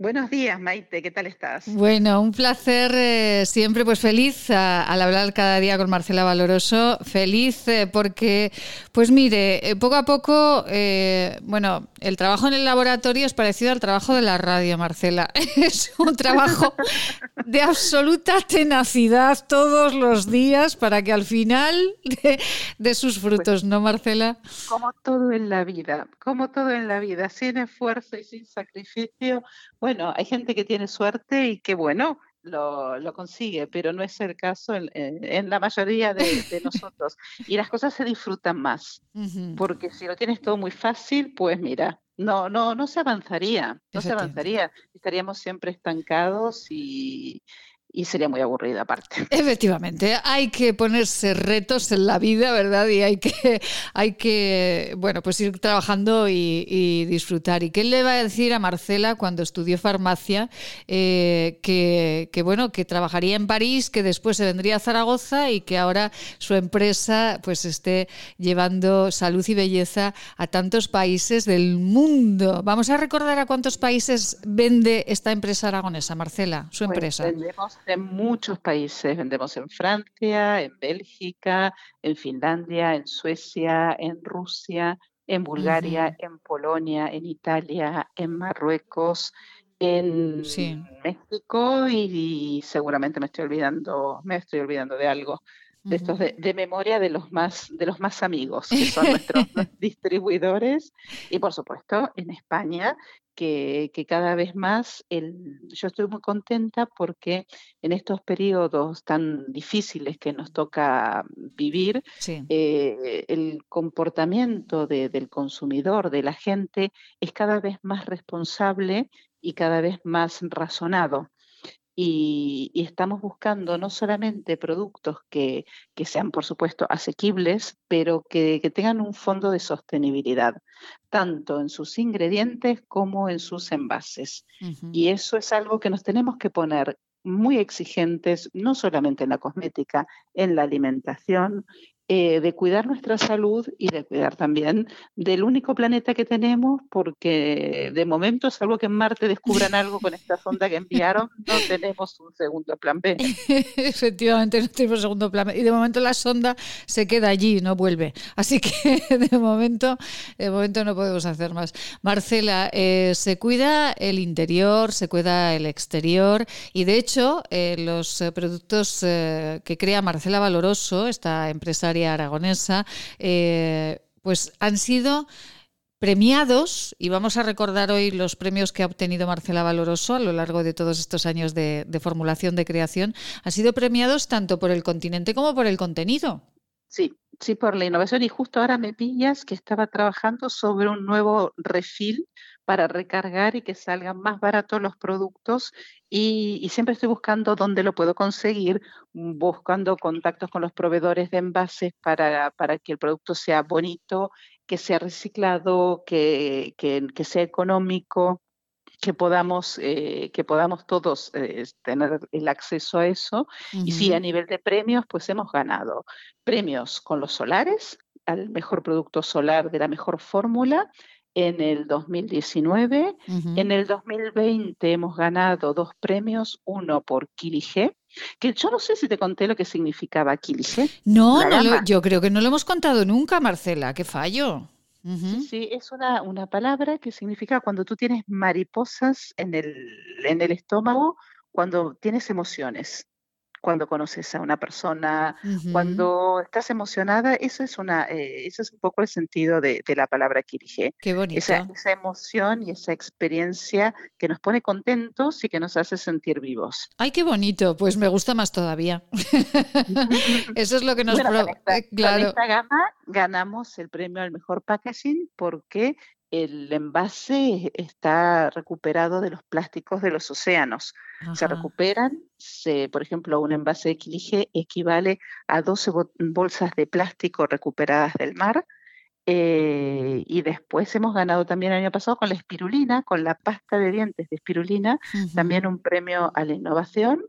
Buenos días, Maite, ¿qué tal estás? Bueno, un placer eh, siempre, pues feliz al hablar cada día con Marcela Valoroso, feliz eh, porque, pues mire, eh, poco a poco, bueno, el trabajo en el laboratorio es parecido al trabajo de la radio, Marcela. <laughs> Es un trabajo de absoluta tenacidad todos los días para que al final de, sus pues frutos, ¿no, Marcela? Como todo en la vida, como todo en la vida, sin esfuerzo y sin sacrificio bueno, hay gente que tiene suerte y que bueno, lo, lo, consigue, pero no es el caso en, la mayoría de, <laughs> nosotros. Y las cosas se disfrutan más, porque si lo tienes todo muy fácil, pues mira, no, no, no se avanzaría, no se avanzaría, estaríamos siempre estancados y, y sería muy aburrida aparte. <laughs> Efectivamente, hay que ponerse retos en la vida, ¿verdad? Y hay que, hay que bueno, pues ir trabajando y, disfrutar. ¿Y qué le va a decir a Marcela cuando estudió farmacia? Eh, que, que, bueno, que trabajaría en París, que después se vendría a Zaragoza y que ahora su empresa pues esté llevando salud y belleza a tantos países del mundo. Vamos a recordar a cuántos países vende esta empresa aragonesa, Marcela, su pues empresa en muchos países, vendemos en Francia, en Bélgica, en Finlandia, en Suecia, en Rusia, en Bulgaria, en Polonia, en Italia, en Marruecos, en México y, seguramente me estoy olvidando, me estoy olvidando de algo de estos de, de, memoria de los más de los más amigos que son <laughs> nuestros distribuidores. Y por supuesto en España que, cada vez más el, yo estoy muy contenta porque en estos periodos tan difíciles que nos toca vivir, eh, el comportamiento del consumidor, de la gente, es cada vez más responsable y cada vez más razonado. Y, estamos buscando no solamente productos que, sean, por supuesto, asequibles, pero que, tengan un fondo de sostenibilidad, tanto en sus ingredientes como en sus envases. Y eso es algo que nos tenemos que poner muy exigentes, no solamente en la cosmética, en la alimentación, eh, de cuidar nuestra salud y de cuidar también del único planeta que tenemos, porque de momento, salvo que en Marte descubran algo con esta sonda que enviaron, no tenemos un segundo plan B. <laughs> Efectivamente, no tenemos segundo plan B. Y de momento la sonda se queda allí, no vuelve. Así que <laughs> de momento, de momento no podemos hacer más. Marcela, eh, se cuida el interior, se cuida el exterior y de hecho eh, los productos que crea Marcela Valoroso, esta empresaria aragonesa, eh, pues han sido premiados, y vamos a recordar hoy los premios que ha obtenido Marcela Valoroso a lo largo de todos estos años de, formulación de creación, han sido premiados tanto por el continente como por el contenido. Sí, sí, por la innovación. Y justo ahora me pillas que estaba trabajando sobre un nuevo refil para recargar y que salgan más baratos los productos y, siempre estoy buscando dónde lo puedo conseguir, buscando contactos con los proveedores de envases para, que el producto sea bonito, que sea reciclado, que, sea económico que podamos, eh, que podamos todos eh, tener el acceso a eso. Y sí, a nivel de premios, pues hemos ganado premios con los solares, al mejor producto solar de la mejor fórmula, en el 2019. En el 2020 hemos ganado dos premios, uno por Kilige, que yo no sé si te conté lo que significaba Kilige. No, yo creo que no lo hemos contado nunca, Marcela, qué fallo. Sí, es una, una, palabra que significa cuando tú tienes mariposas en el, en el estómago, cuando tienes emociones cuando conoces a una persona, cuando estás emocionada, eso es una, eh, eso es un poco el sentido de, la palabra kirige. Qué bonito. Esa, emoción y esa experiencia que nos pone contentos y que nos hace sentir vivos. Ay, qué bonito, pues me gusta más todavía. <laughs> eso es lo que <laughs> nos... Bueno, con esta gama ganamos el premio al mejor packaging porque el envase está recuperado de los plásticos de los océanos. Se recuperan, se, por ejemplo, un envase de Quilige equivale a 12 bolsas de plástico recuperadas del mar. Eh, y después hemos ganado también el año pasado con la espirulina, con la pasta de dientes de espirulina, también un premio a la innovación.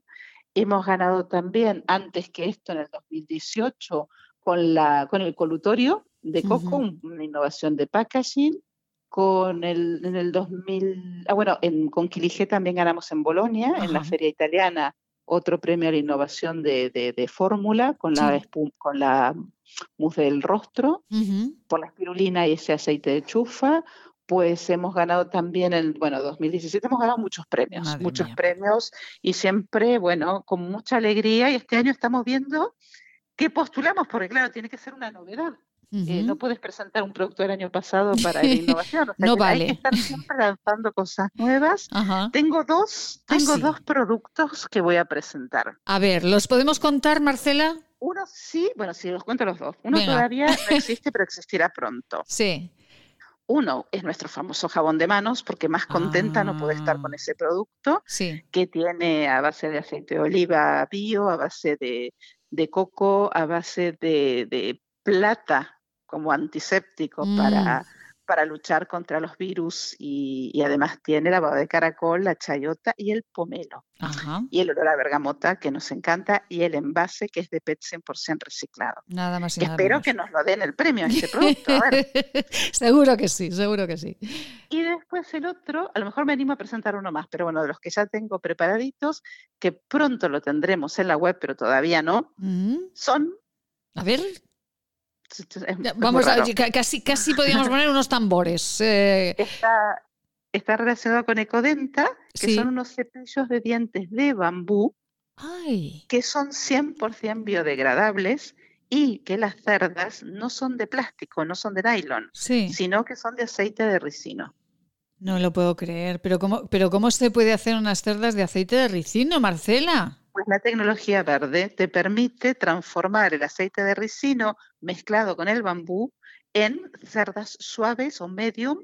Hemos ganado también, antes que esto, en el 2018, con, la, con el colutorio de coco, una innovación de packaging con el, en el 2000, ah, bueno, en, con Quilige también ganamos en Bolonia, en la feria italiana, otro premio a la innovación de, de, fórmula con, la, con la mousse del rostro, por la espirulina y ese aceite de chufa. Pues hemos ganado también en, bueno, 2017 hemos ganado muchos premios, muchos premios y siempre, bueno, con mucha alegría y este año estamos viendo qué postulamos, porque claro, tiene que ser una novedad. Eh, no puedes presentar un producto del año pasado para la <laughs> innovación. no vale. Hay que estar siempre lanzando cosas nuevas. Tengo dos, ah, tengo dos productos que voy a presentar. A ver, ¿los podemos contar, Marcela? Uno sí, bueno, sí, los cuento los dos. Uno todavía no <laughs> existe, pero existirá pronto. Sí. Uno es nuestro famoso jabón de manos, porque más contenta no puede estar con ah. ese producto, que tiene a base de aceite de oliva bio, a base de, coco, a base de, de plata como antiséptico para, mm. para luchar contra los virus y, además tiene la baba de caracol, la chayota y el pomelo. Y el olor a bergamota que nos encanta y el envase que es de PET 100% reciclado. Nada más y Espero que nos lo den el premio a este <laughs> producto. <laughs> seguro que sí, seguro que sí. Y después el otro, a lo mejor me animo a presentar uno más, pero bueno, de los que ya tengo preparaditos, que pronto lo tendremos en la web, pero todavía no, mm. son... A ver, Vamos a casi, casi podríamos poner unos tambores. Eh. Está, relacionado con Ecodenta, que son unos cepillos de dientes de bambú que son 100% biodegradables y que las cerdas no son de plástico, no son de nylon, sino que son de aceite de ricino. No lo puedo creer, pero ¿cómo, pero ¿cómo se puede hacer unas cerdas de aceite de ricino, Marcela? Pues la tecnología verde te permite transformar el aceite de ricino mezclado con el bambú en cerdas suaves o medium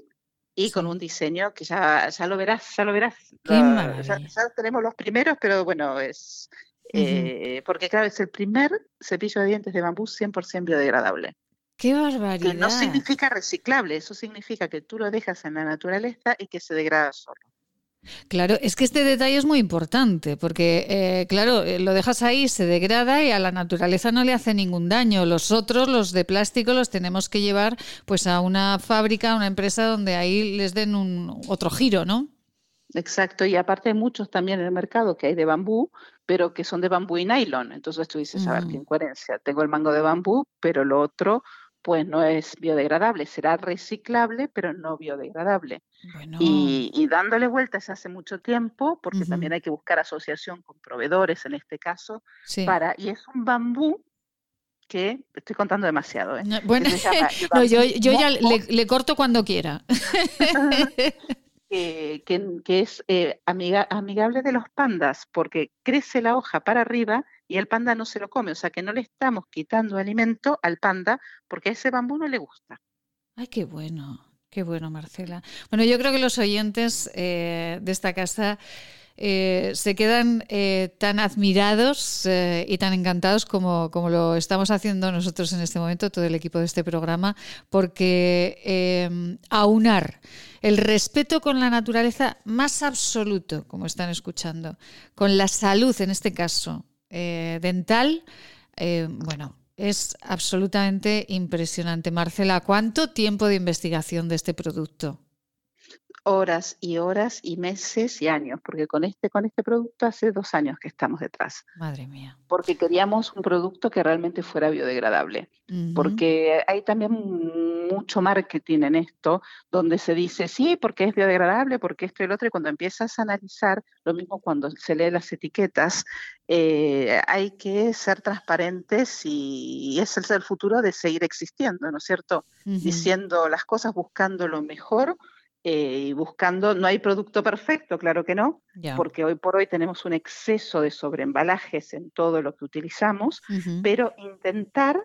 y con un diseño que ya, ya lo verás, ya lo verás. ya, tenemos los primeros, pero bueno, es eh, porque claro, es el primer cepillo de dientes de bambú 100% biodegradable. ¡Qué barbaridad! Que no significa reciclable, eso significa que tú lo dejas en la naturaleza y que se degrada solo. Claro, es que este detalle es muy importante, porque, eh, claro, eh, lo dejas ahí, se degrada y a la naturaleza no le hace ningún daño. Los otros, los de plástico, los tenemos que llevar pues a una fábrica, a una empresa donde ahí les den un otro giro, ¿no? Exacto, y aparte hay muchos también en el mercado que hay de bambú, pero que son de bambú y nylon. Entonces tú dices, a ver, qué incoherencia. Tengo el mango de bambú, pero lo otro pues no es biodegradable, será reciclable, pero no biodegradable. Y, dándole vueltas hace mucho tiempo, porque también hay que buscar asociación con proveedores en este caso, para, y es un bambú que estoy contando demasiado. ¿eh? bueno, <laughs> yo, ya le, corto cuando quiera. <laughs> que, es eh, amigable de los pandas, porque crece la hoja para arriba y el panda no se lo come, o sea que no le estamos quitando alimento al panda porque a ese bambú no le gusta. Ay, qué bueno, qué bueno, Marcela. Bueno, yo creo que los oyentes eh, de esta casa eh, se quedan eh, tan admirados y tan encantados como, como, lo estamos haciendo nosotros en este momento, todo el equipo de este programa, porque aunar el respeto con la naturaleza más absoluto, como están escuchando, con la salud en este caso, eh, dental, eh, bueno, es absolutamente impresionante. Marcela, ¿cuánto tiempo de investigación de este producto? Horas y horas y meses y años, porque con este, con este producto hace dos años que estamos detrás. Madre mía. Porque queríamos un producto que realmente fuera biodegradable. Porque hay también mucho marketing en esto, donde se dice, sí, porque es biodegradable, porque esto y lo otro, y cuando empiezas a analizar, lo mismo cuando se lee las etiquetas, eh, hay que ser transparentes y, es el futuro de seguir existiendo, ¿no es cierto? Diciendo las cosas, buscando lo mejor eh, y buscando, no hay producto perfecto, claro que no, porque hoy por hoy tenemos un exceso de sobreembalajes en todo lo que utilizamos, pero intentar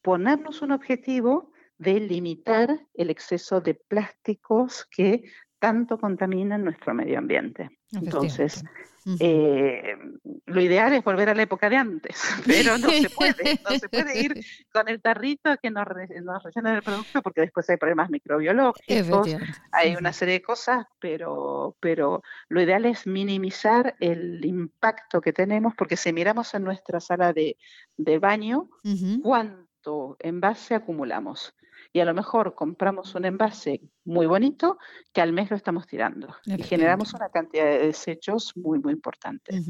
ponernos un objetivo de limitar el exceso de plásticos que tanto contaminan nuestro medio ambiente. Entonces, eh, lo ideal es volver a la época de antes, <laughs> pero no se puede, no se puede ir <laughs> con el tarrito que nos, nos rellena el producto porque después hay problemas microbiológicos, hay una serie de cosas, pero, pero lo ideal es minimizar el impacto que tenemos porque si miramos en nuestra sala de, baño, ¿cuánto envase acumulamos? Y a lo mejor compramos un envase muy bonito que al mes lo estamos tirando. Y generamos una cantidad de desechos muy, muy importante.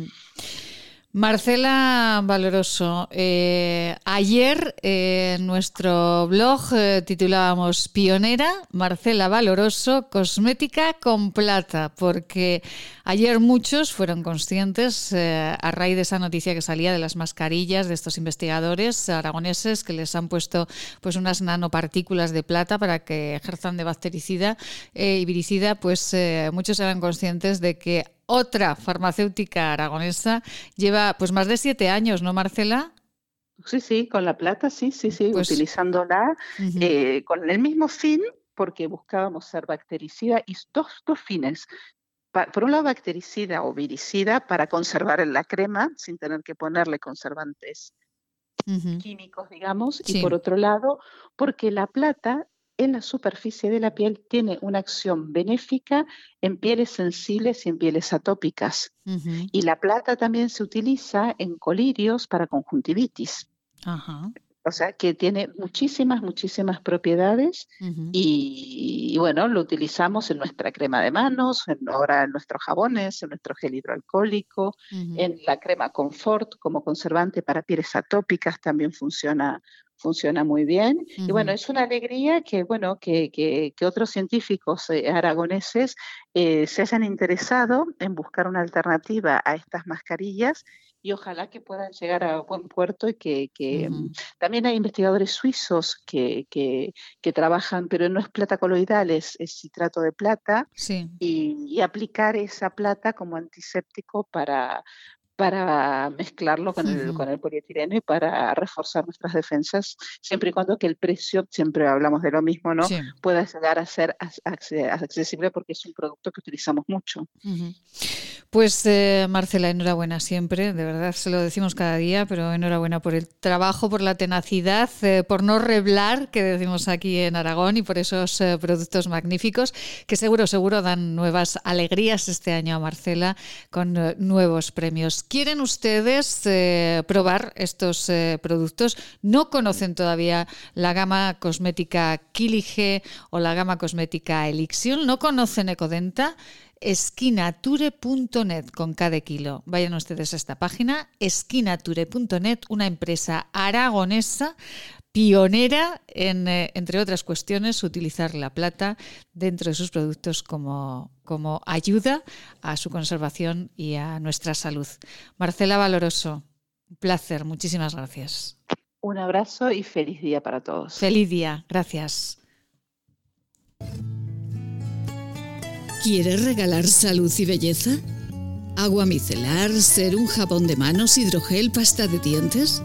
Marcela Valoroso, eh, ayer en nuestro blog eh, titulábamos Pionera, Marcela Valoroso, cosmética con plata, porque ayer muchos fueron conscientes eh, a raíz de esa noticia que salía de las mascarillas de estos investigadores aragoneses que les han puesto pues unas nanopartículas de plata para que ejerzan de bactericida y viricida, pues muchos eran conscientes de que otra farmacéutica aragonesa lleva pues más de siete años, ¿no, Marcela? Sí, sí, con la plata, sí, sí, sí, pues utilizándola eh, con el mismo fin, porque buscábamos ser bactericida y dos, dos fines. por un lado, bactericida o viricida para conservar en la crema sin tener que ponerle conservantes químicos, digamos, y por otro lado, porque la plata en la superficie de la piel tiene una acción benéfica en pieles sensibles y en pieles atópicas. Y la plata también se utiliza en colirios para conjuntivitis. O sea, que tiene muchísimas, muchísimas propiedades y, bueno, lo utilizamos en nuestra crema de manos, en, ahora en nuestros jabones, en nuestro gel hidroalcohólico, en la crema Confort como conservante para pieles atópicas también funciona funciona muy bien. Y bueno, es una alegría que, bueno, que, que, otros científicos eh, aragoneses eh, se hayan interesado en buscar una alternativa a estas mascarillas y ojalá que puedan llegar a buen puerto y que, que mm, también hay investigadores suizos que, que, trabajan, pero no es plata coloidal, es, citrato de plata, y, y, aplicar esa plata como antiséptico para, para mezclarlo con, el, con el polietileno y para reforzar nuestras defensas, siempre y cuando que el precio, siempre hablamos de lo mismo, ¿no? Pueda llegar a ser accesible porque es un producto que utilizamos mucho. Pues eh, Marcela, enhorabuena siempre, de verdad se lo decimos cada día, pero enhorabuena por el trabajo, por la tenacidad, eh, por no reblar, que decimos aquí en Aragón, y por esos eh, productos magníficos que seguro, seguro dan nuevas alegrías este año a Marcela con nuevos premios. ¿Quieren ustedes probar estos productos? ¿No conocen todavía la gama cosmética Kilige o la gama cosmética Elixion? ¿No conocen Ecodenta? esquinature.net con cada kilo. Vayan ustedes a esta página, esquinature.net, una empresa aragonesa pionera en, eh, entre otras cuestiones, utilizar la plata dentro de sus productos como, como ayuda a su conservación y a nuestra salud. Marcela Valoroso, un placer, muchísimas gracias. Un abrazo y feliz día para todos. Feliz día, gracias. ¿Quieres regalar salud y belleza? ¿Agua micelar, ser un jabón de manos, hidrogel, pasta de dientes?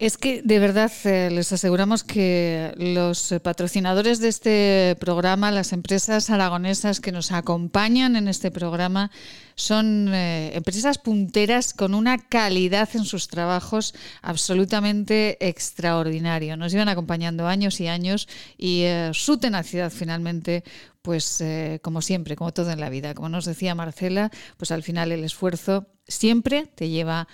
Es que de verdad eh, les aseguramos que los patrocinadores de este programa, las empresas aragonesas que nos acompañan en este programa, son eh, empresas punteras con una calidad en sus trabajos absolutamente extraordinario. Nos llevan acompañando años y años y eh, su tenacidad finalmente pues como siempre, como todo en la vida, como nos decía Marcela, pues al final el esfuerzo siempre te lleva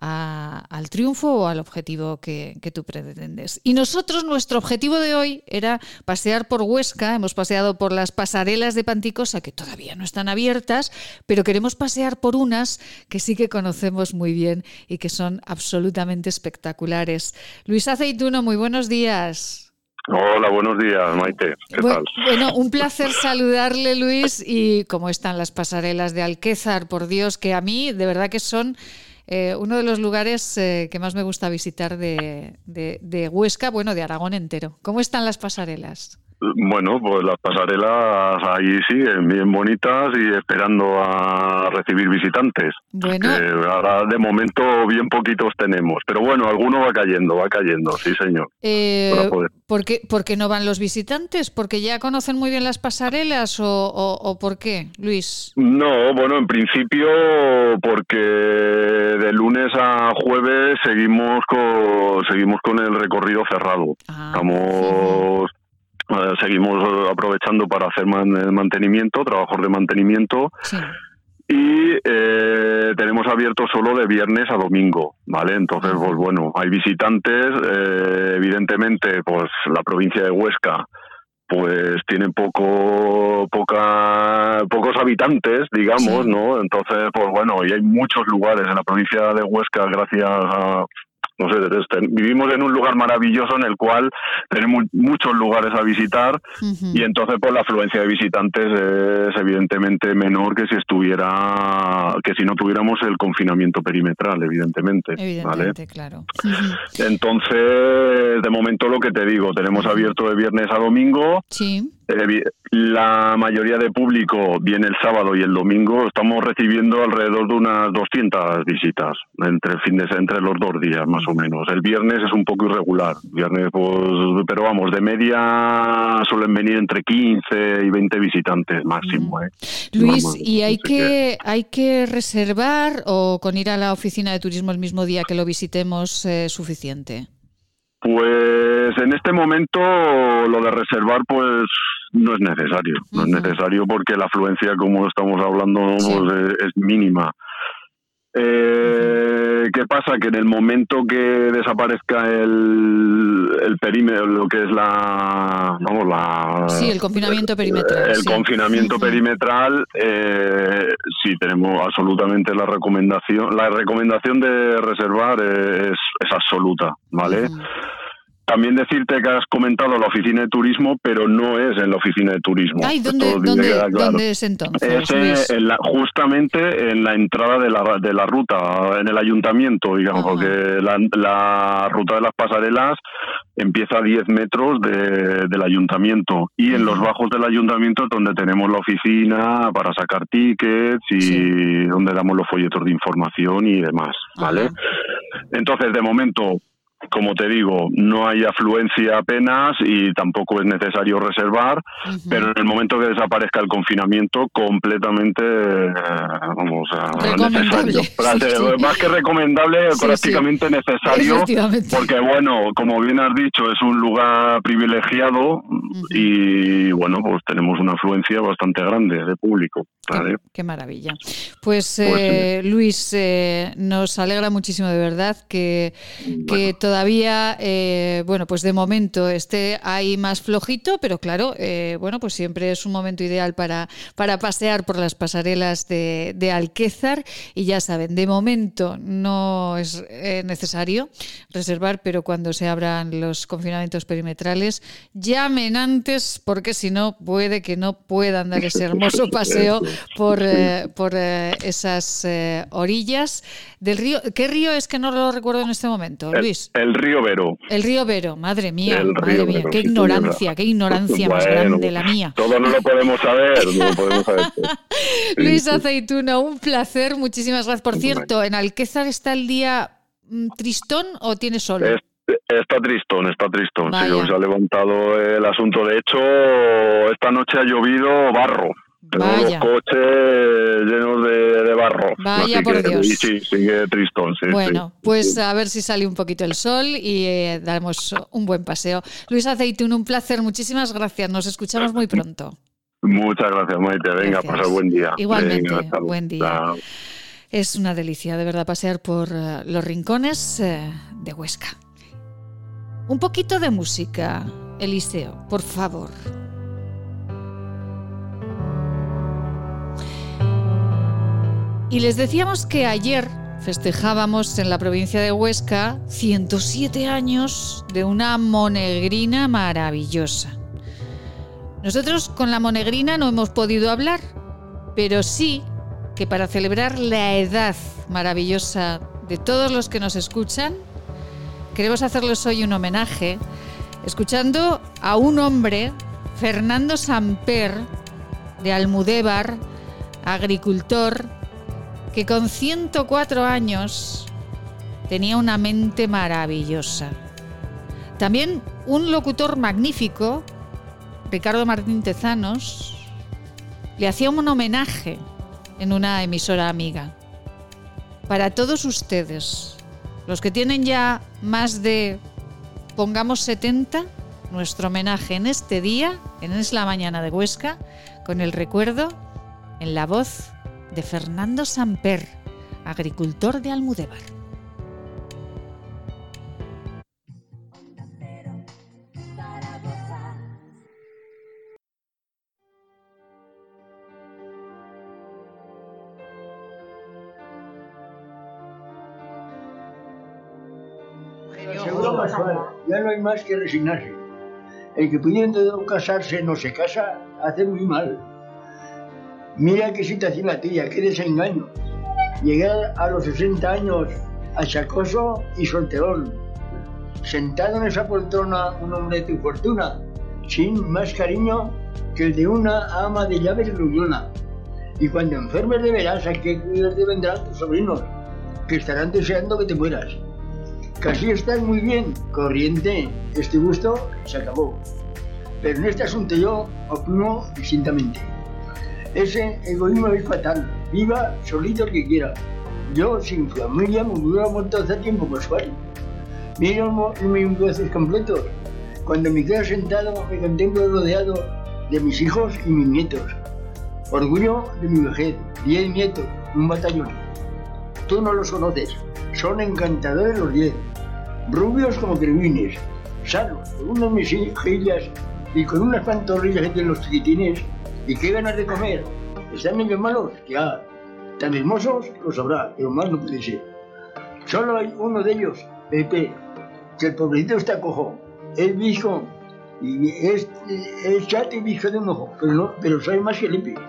al triunfo o al objetivo que, tú pretendes. Y nosotros, nuestro objetivo de hoy era pasear por Huesca, hemos paseado por las pasarelas de Panticosa, que todavía no están abiertas, pero queremos pasear por unas que sí que conocemos muy bien y que son absolutamente espectaculares. Luis Aceituno, muy buenos días. Hola, buenos días, Maite. ¿Qué bueno, tal? Bueno, un placer saludarle, Luis. Y cómo están las pasarelas de Alquézar, por Dios, que a mí de verdad que son eh, uno de los lugares eh, que más me gusta visitar de, de, Huesca, bueno, de Aragón entero. ¿Cómo están las pasarelas? Bueno, pues las pasarelas ahí sí, bien bonitas y esperando a recibir visitantes. Bueno. ahora de momento bien poquitos tenemos, pero bueno, alguno va cayendo, va cayendo, sí señor. Eh, ¿por, qué, no van los visitantes? ¿Porque ya conocen muy bien las pasarelas o, o, por qué, Luis? No, bueno, en principio porque de lunes a jueves seguimos con, seguimos con el recorrido cerrado. Ah, Estamos... seguimos aprovechando para hacer mantenimiento, trabajos de mantenimiento. Y eh, tenemos abierto solo de viernes a domingo, ¿vale? Entonces, pues bueno, hay visitantes, eh, evidentemente, pues la provincia de Huesca, pues tiene poco, poca, pocos habitantes, digamos, ¿no? Entonces, pues bueno, y hay muchos lugares en la provincia de Huesca, gracias a no sé, vivimos en un lugar maravilloso en el cual tenemos muchos lugares a visitar y entonces pues la afluencia de visitantes es evidentemente menor que si estuviera, que si no tuviéramos el confinamiento perimetral, evidentemente. Evidentemente, claro. Entonces, de momento lo que te digo, tenemos abierto de viernes a domingo. Sí. La mayoría de público viene el sábado y el domingo. Estamos recibiendo alrededor de unas 200 visitas entre el fin de entre los dos días más o menos. El viernes es un poco irregular, viernes pues, pero vamos de media suelen venir entre 15 y 20 visitantes máximo. ¿eh? Luis, y hay que, hay que reservar o con ir a la oficina de turismo el mismo día que lo visitemos eh, suficiente. Pues en este momento lo de reservar pues no es necesario, no es necesario porque la afluencia como estamos hablando pues, es, mínima. Eh, ¿qué pasa? Que en el momento que desaparezca el, el perímetro, lo que es la. Vamos, la. Sí, el confinamiento perimetral. El confinamiento perimetral, eh, sí, tenemos absolutamente la recomendación. La recomendación de reservar es, es absoluta, ¿vale? También decirte que has comentado la oficina de turismo, pero no es en la oficina de turismo. ¿dónde, es entonces? Es justamente en la entrada de la, de la ruta, en el ayuntamiento, digamos, porque la, ruta de las pasarelas empieza a 10 metros del ayuntamiento y en los bajos del ayuntamiento es donde tenemos la oficina para sacar tickets y donde damos los folletos de información y demás, ¿vale? Entonces, de momento, como te digo, no hay afluencia apenas y tampoco es necesario reservar, pero en el momento que desaparezca el confinamiento, completamente, eh, vamos, necesario. Más que recomendable, prácticamente necesario, porque bueno, como bien has dicho, es un lugar privilegiado y bueno, pues tenemos una afluencia bastante grande de público. Qué, maravilla. Pues, pues eh, Luis, eh, nos alegra muchísimo de verdad que, que todavía, eh, bueno, pues de momento esté ahí más flojito, pero claro, bueno, pues siempre es un momento ideal para, para pasear por las pasarelas de, de Alquézar y ya saben, de momento no es necesario reservar, pero cuando se abran los confinamientos perimetrales, llamen antes porque si no puede que no puedan dar ese hermoso <laughs> paseo por, eh, por eh, esas eh, orillas del río. ¿Qué río es que no lo recuerdo en este momento, Luis? El, río Vero. El río Vero, madre mía, madre mía, qué ignorancia, qué ignorancia más grande la mía. Todo no lo podemos saber, <laughs> Luis Aceituna, un placer, muchísimas gracias. Por cierto, ¿en Alquézar está el día mm, tristón o tiene sol? Está tristón, está tristón. Sí, se ha levantado el asunto. De hecho, esta noche ha llovido barro. Vaya. Los coches llenos de, barro. Vaya por Dios. Sí, sigue tristón. Sí, bueno, pues a ver si sale un poquito el sol y eh, damos un buen paseo. Luis Aceitún, un placer. Muchísimas gracias. Nos escuchamos muy pronto. Muchas gracias, Maite. Venga, pasa buen día. Igualmente, buen día. Es una delicia, de verdad, pasear por eh, los rincones eh, de Huesca. Un poquito de música, Eliseo, por favor. Y les decíamos que ayer festejábamos en la provincia de Huesca 107 años de una monegrina maravillosa. Nosotros con la monegrina no hemos podido hablar, pero sí que para celebrar la edad maravillosa de todos los que nos escuchan, queremos hacerles hoy un homenaje escuchando a un hombre, Fernando Samper, de Almudévar, agricultor, que con 104 años tenía una mente maravillosa. También un locutor magnífico, Ricardo Martín Tezanos, le hacía un homenaje en una emisora amiga. Para todos ustedes, los que tienen ya más de, pongamos 70, nuestro homenaje en este día, en Es la Mañana de Huesca, con el recuerdo en la voz de Fernando Samper, agricultor de Almudévar. ya no hay más que resignarse. El que pudiendo casarse no se casa, hace muy mal. Mira qué situación la tuya, qué desengaño. Llegar a los 60 años achacoso y solterón, sentado en esa poltrona un hombre de tu fortuna, sin más cariño que el de una ama de llaves gruñona. Y cuando enfermes de veras a qué cuidarte vendrán tus sobrinos, que estarán deseando que te mueras. Casi estás muy bien, corriente, este gusto se acabó. Pero en este asunto yo opino distintamente. Ese egoísmo es fatal. Viva solito el que quiera. Yo, sin familia, me hubiera muerto hace tiempo por suave. Mira mis goces completos. Cuando me quedo sentado, me contemplo rodeado de mis hijos y mis nietos. Orgullo de mi vejez, diez nietos, un batallón. Tú no los conoces, Son encantadores los diez. Rubios como querubines. Sanos, con unas mejillas y con unas pantorrillas tienen los chiquitines. ¿Y qué ganas de comer? ¿Están ellos malos? Ya. Tan hermosos lo sabrá, pero más no puede ser. Solo hay uno de ellos, Pepe, que el pobrecito está cojo. Es viejo y es, es chato y viejo de un ojo, pero, no, pero sabe más que limpio.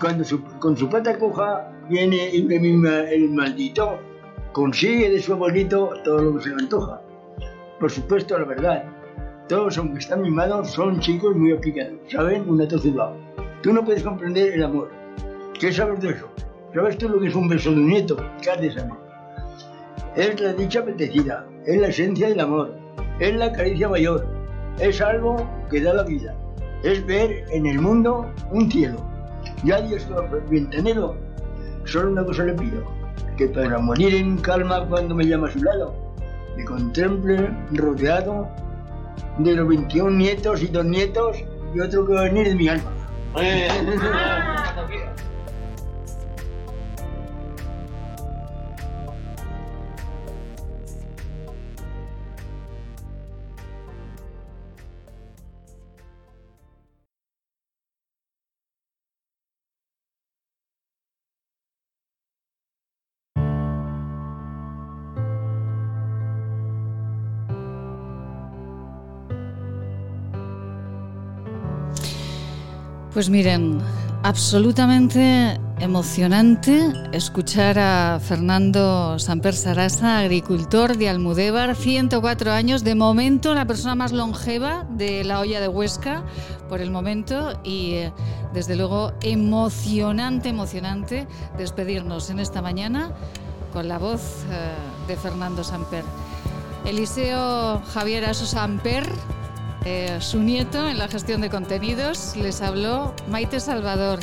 Cuando con su pata coja viene el maldito, consigue de su abuelito todo lo que se le antoja. Por supuesto, la verdad, todos, aunque están mimados, son chicos muy aplicados, ¿saben? Un lado. Tú no puedes comprender el amor. ¿Qué sabes de eso? ¿Sabes tú lo que es un beso de un nieto? ¿Qué has de saber? Es la dicha apetecida, es la esencia del amor, es la caricia mayor, es algo que da la vida, es ver en el mundo un cielo. Ya Dios todo ventanero, solo una cosa le pido, que para morir en calma cuando me llama a su lado, me contemple rodeado de los 21 nietos y dos nietos y otro que va a venir de mi alma. <laughs> Pues miren, absolutamente emocionante escuchar a Fernando Samper Sarasa, agricultor de Almudévar, 104 años, de momento la persona más longeva de la olla de Huesca por el momento y eh, desde luego emocionante, emocionante despedirnos en esta mañana con la voz eh, de Fernando Samper. Eliseo Javier Aso Samper eh, su nieto en la gestión de contenidos. Les habló Maite Salvador.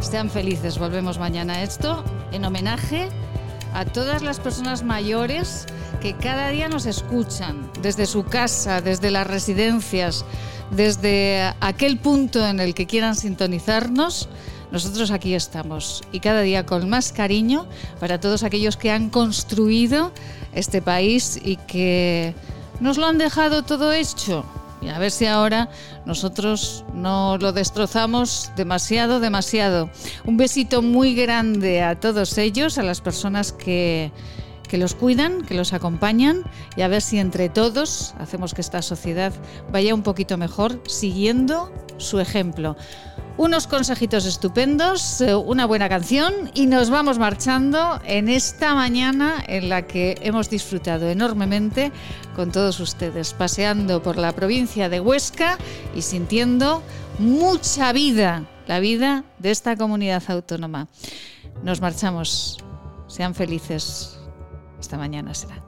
Sean felices, volvemos mañana a esto en homenaje a todas las personas mayores que cada día nos escuchan desde su casa, desde las residencias, desde aquel punto en el que quieran sintonizarnos. Nosotros aquí estamos y cada día con más cariño para todos aquellos que han construido este país y que nos lo han dejado todo hecho y a ver si ahora nosotros no lo destrozamos demasiado, demasiado. Un besito muy grande a todos ellos, a las personas que, que los cuidan, que los acompañan y a ver si entre todos hacemos que esta sociedad vaya un poquito mejor siguiendo su ejemplo unos consejitos estupendos, eh, una buena canción y nos vamos marchando en esta mañana en la que hemos disfrutado enormemente con todos ustedes, paseando por la provincia de Huesca y sintiendo mucha vida, la vida de esta comunidad autónoma. Nos marchamos. Sean felices. Esta mañana será.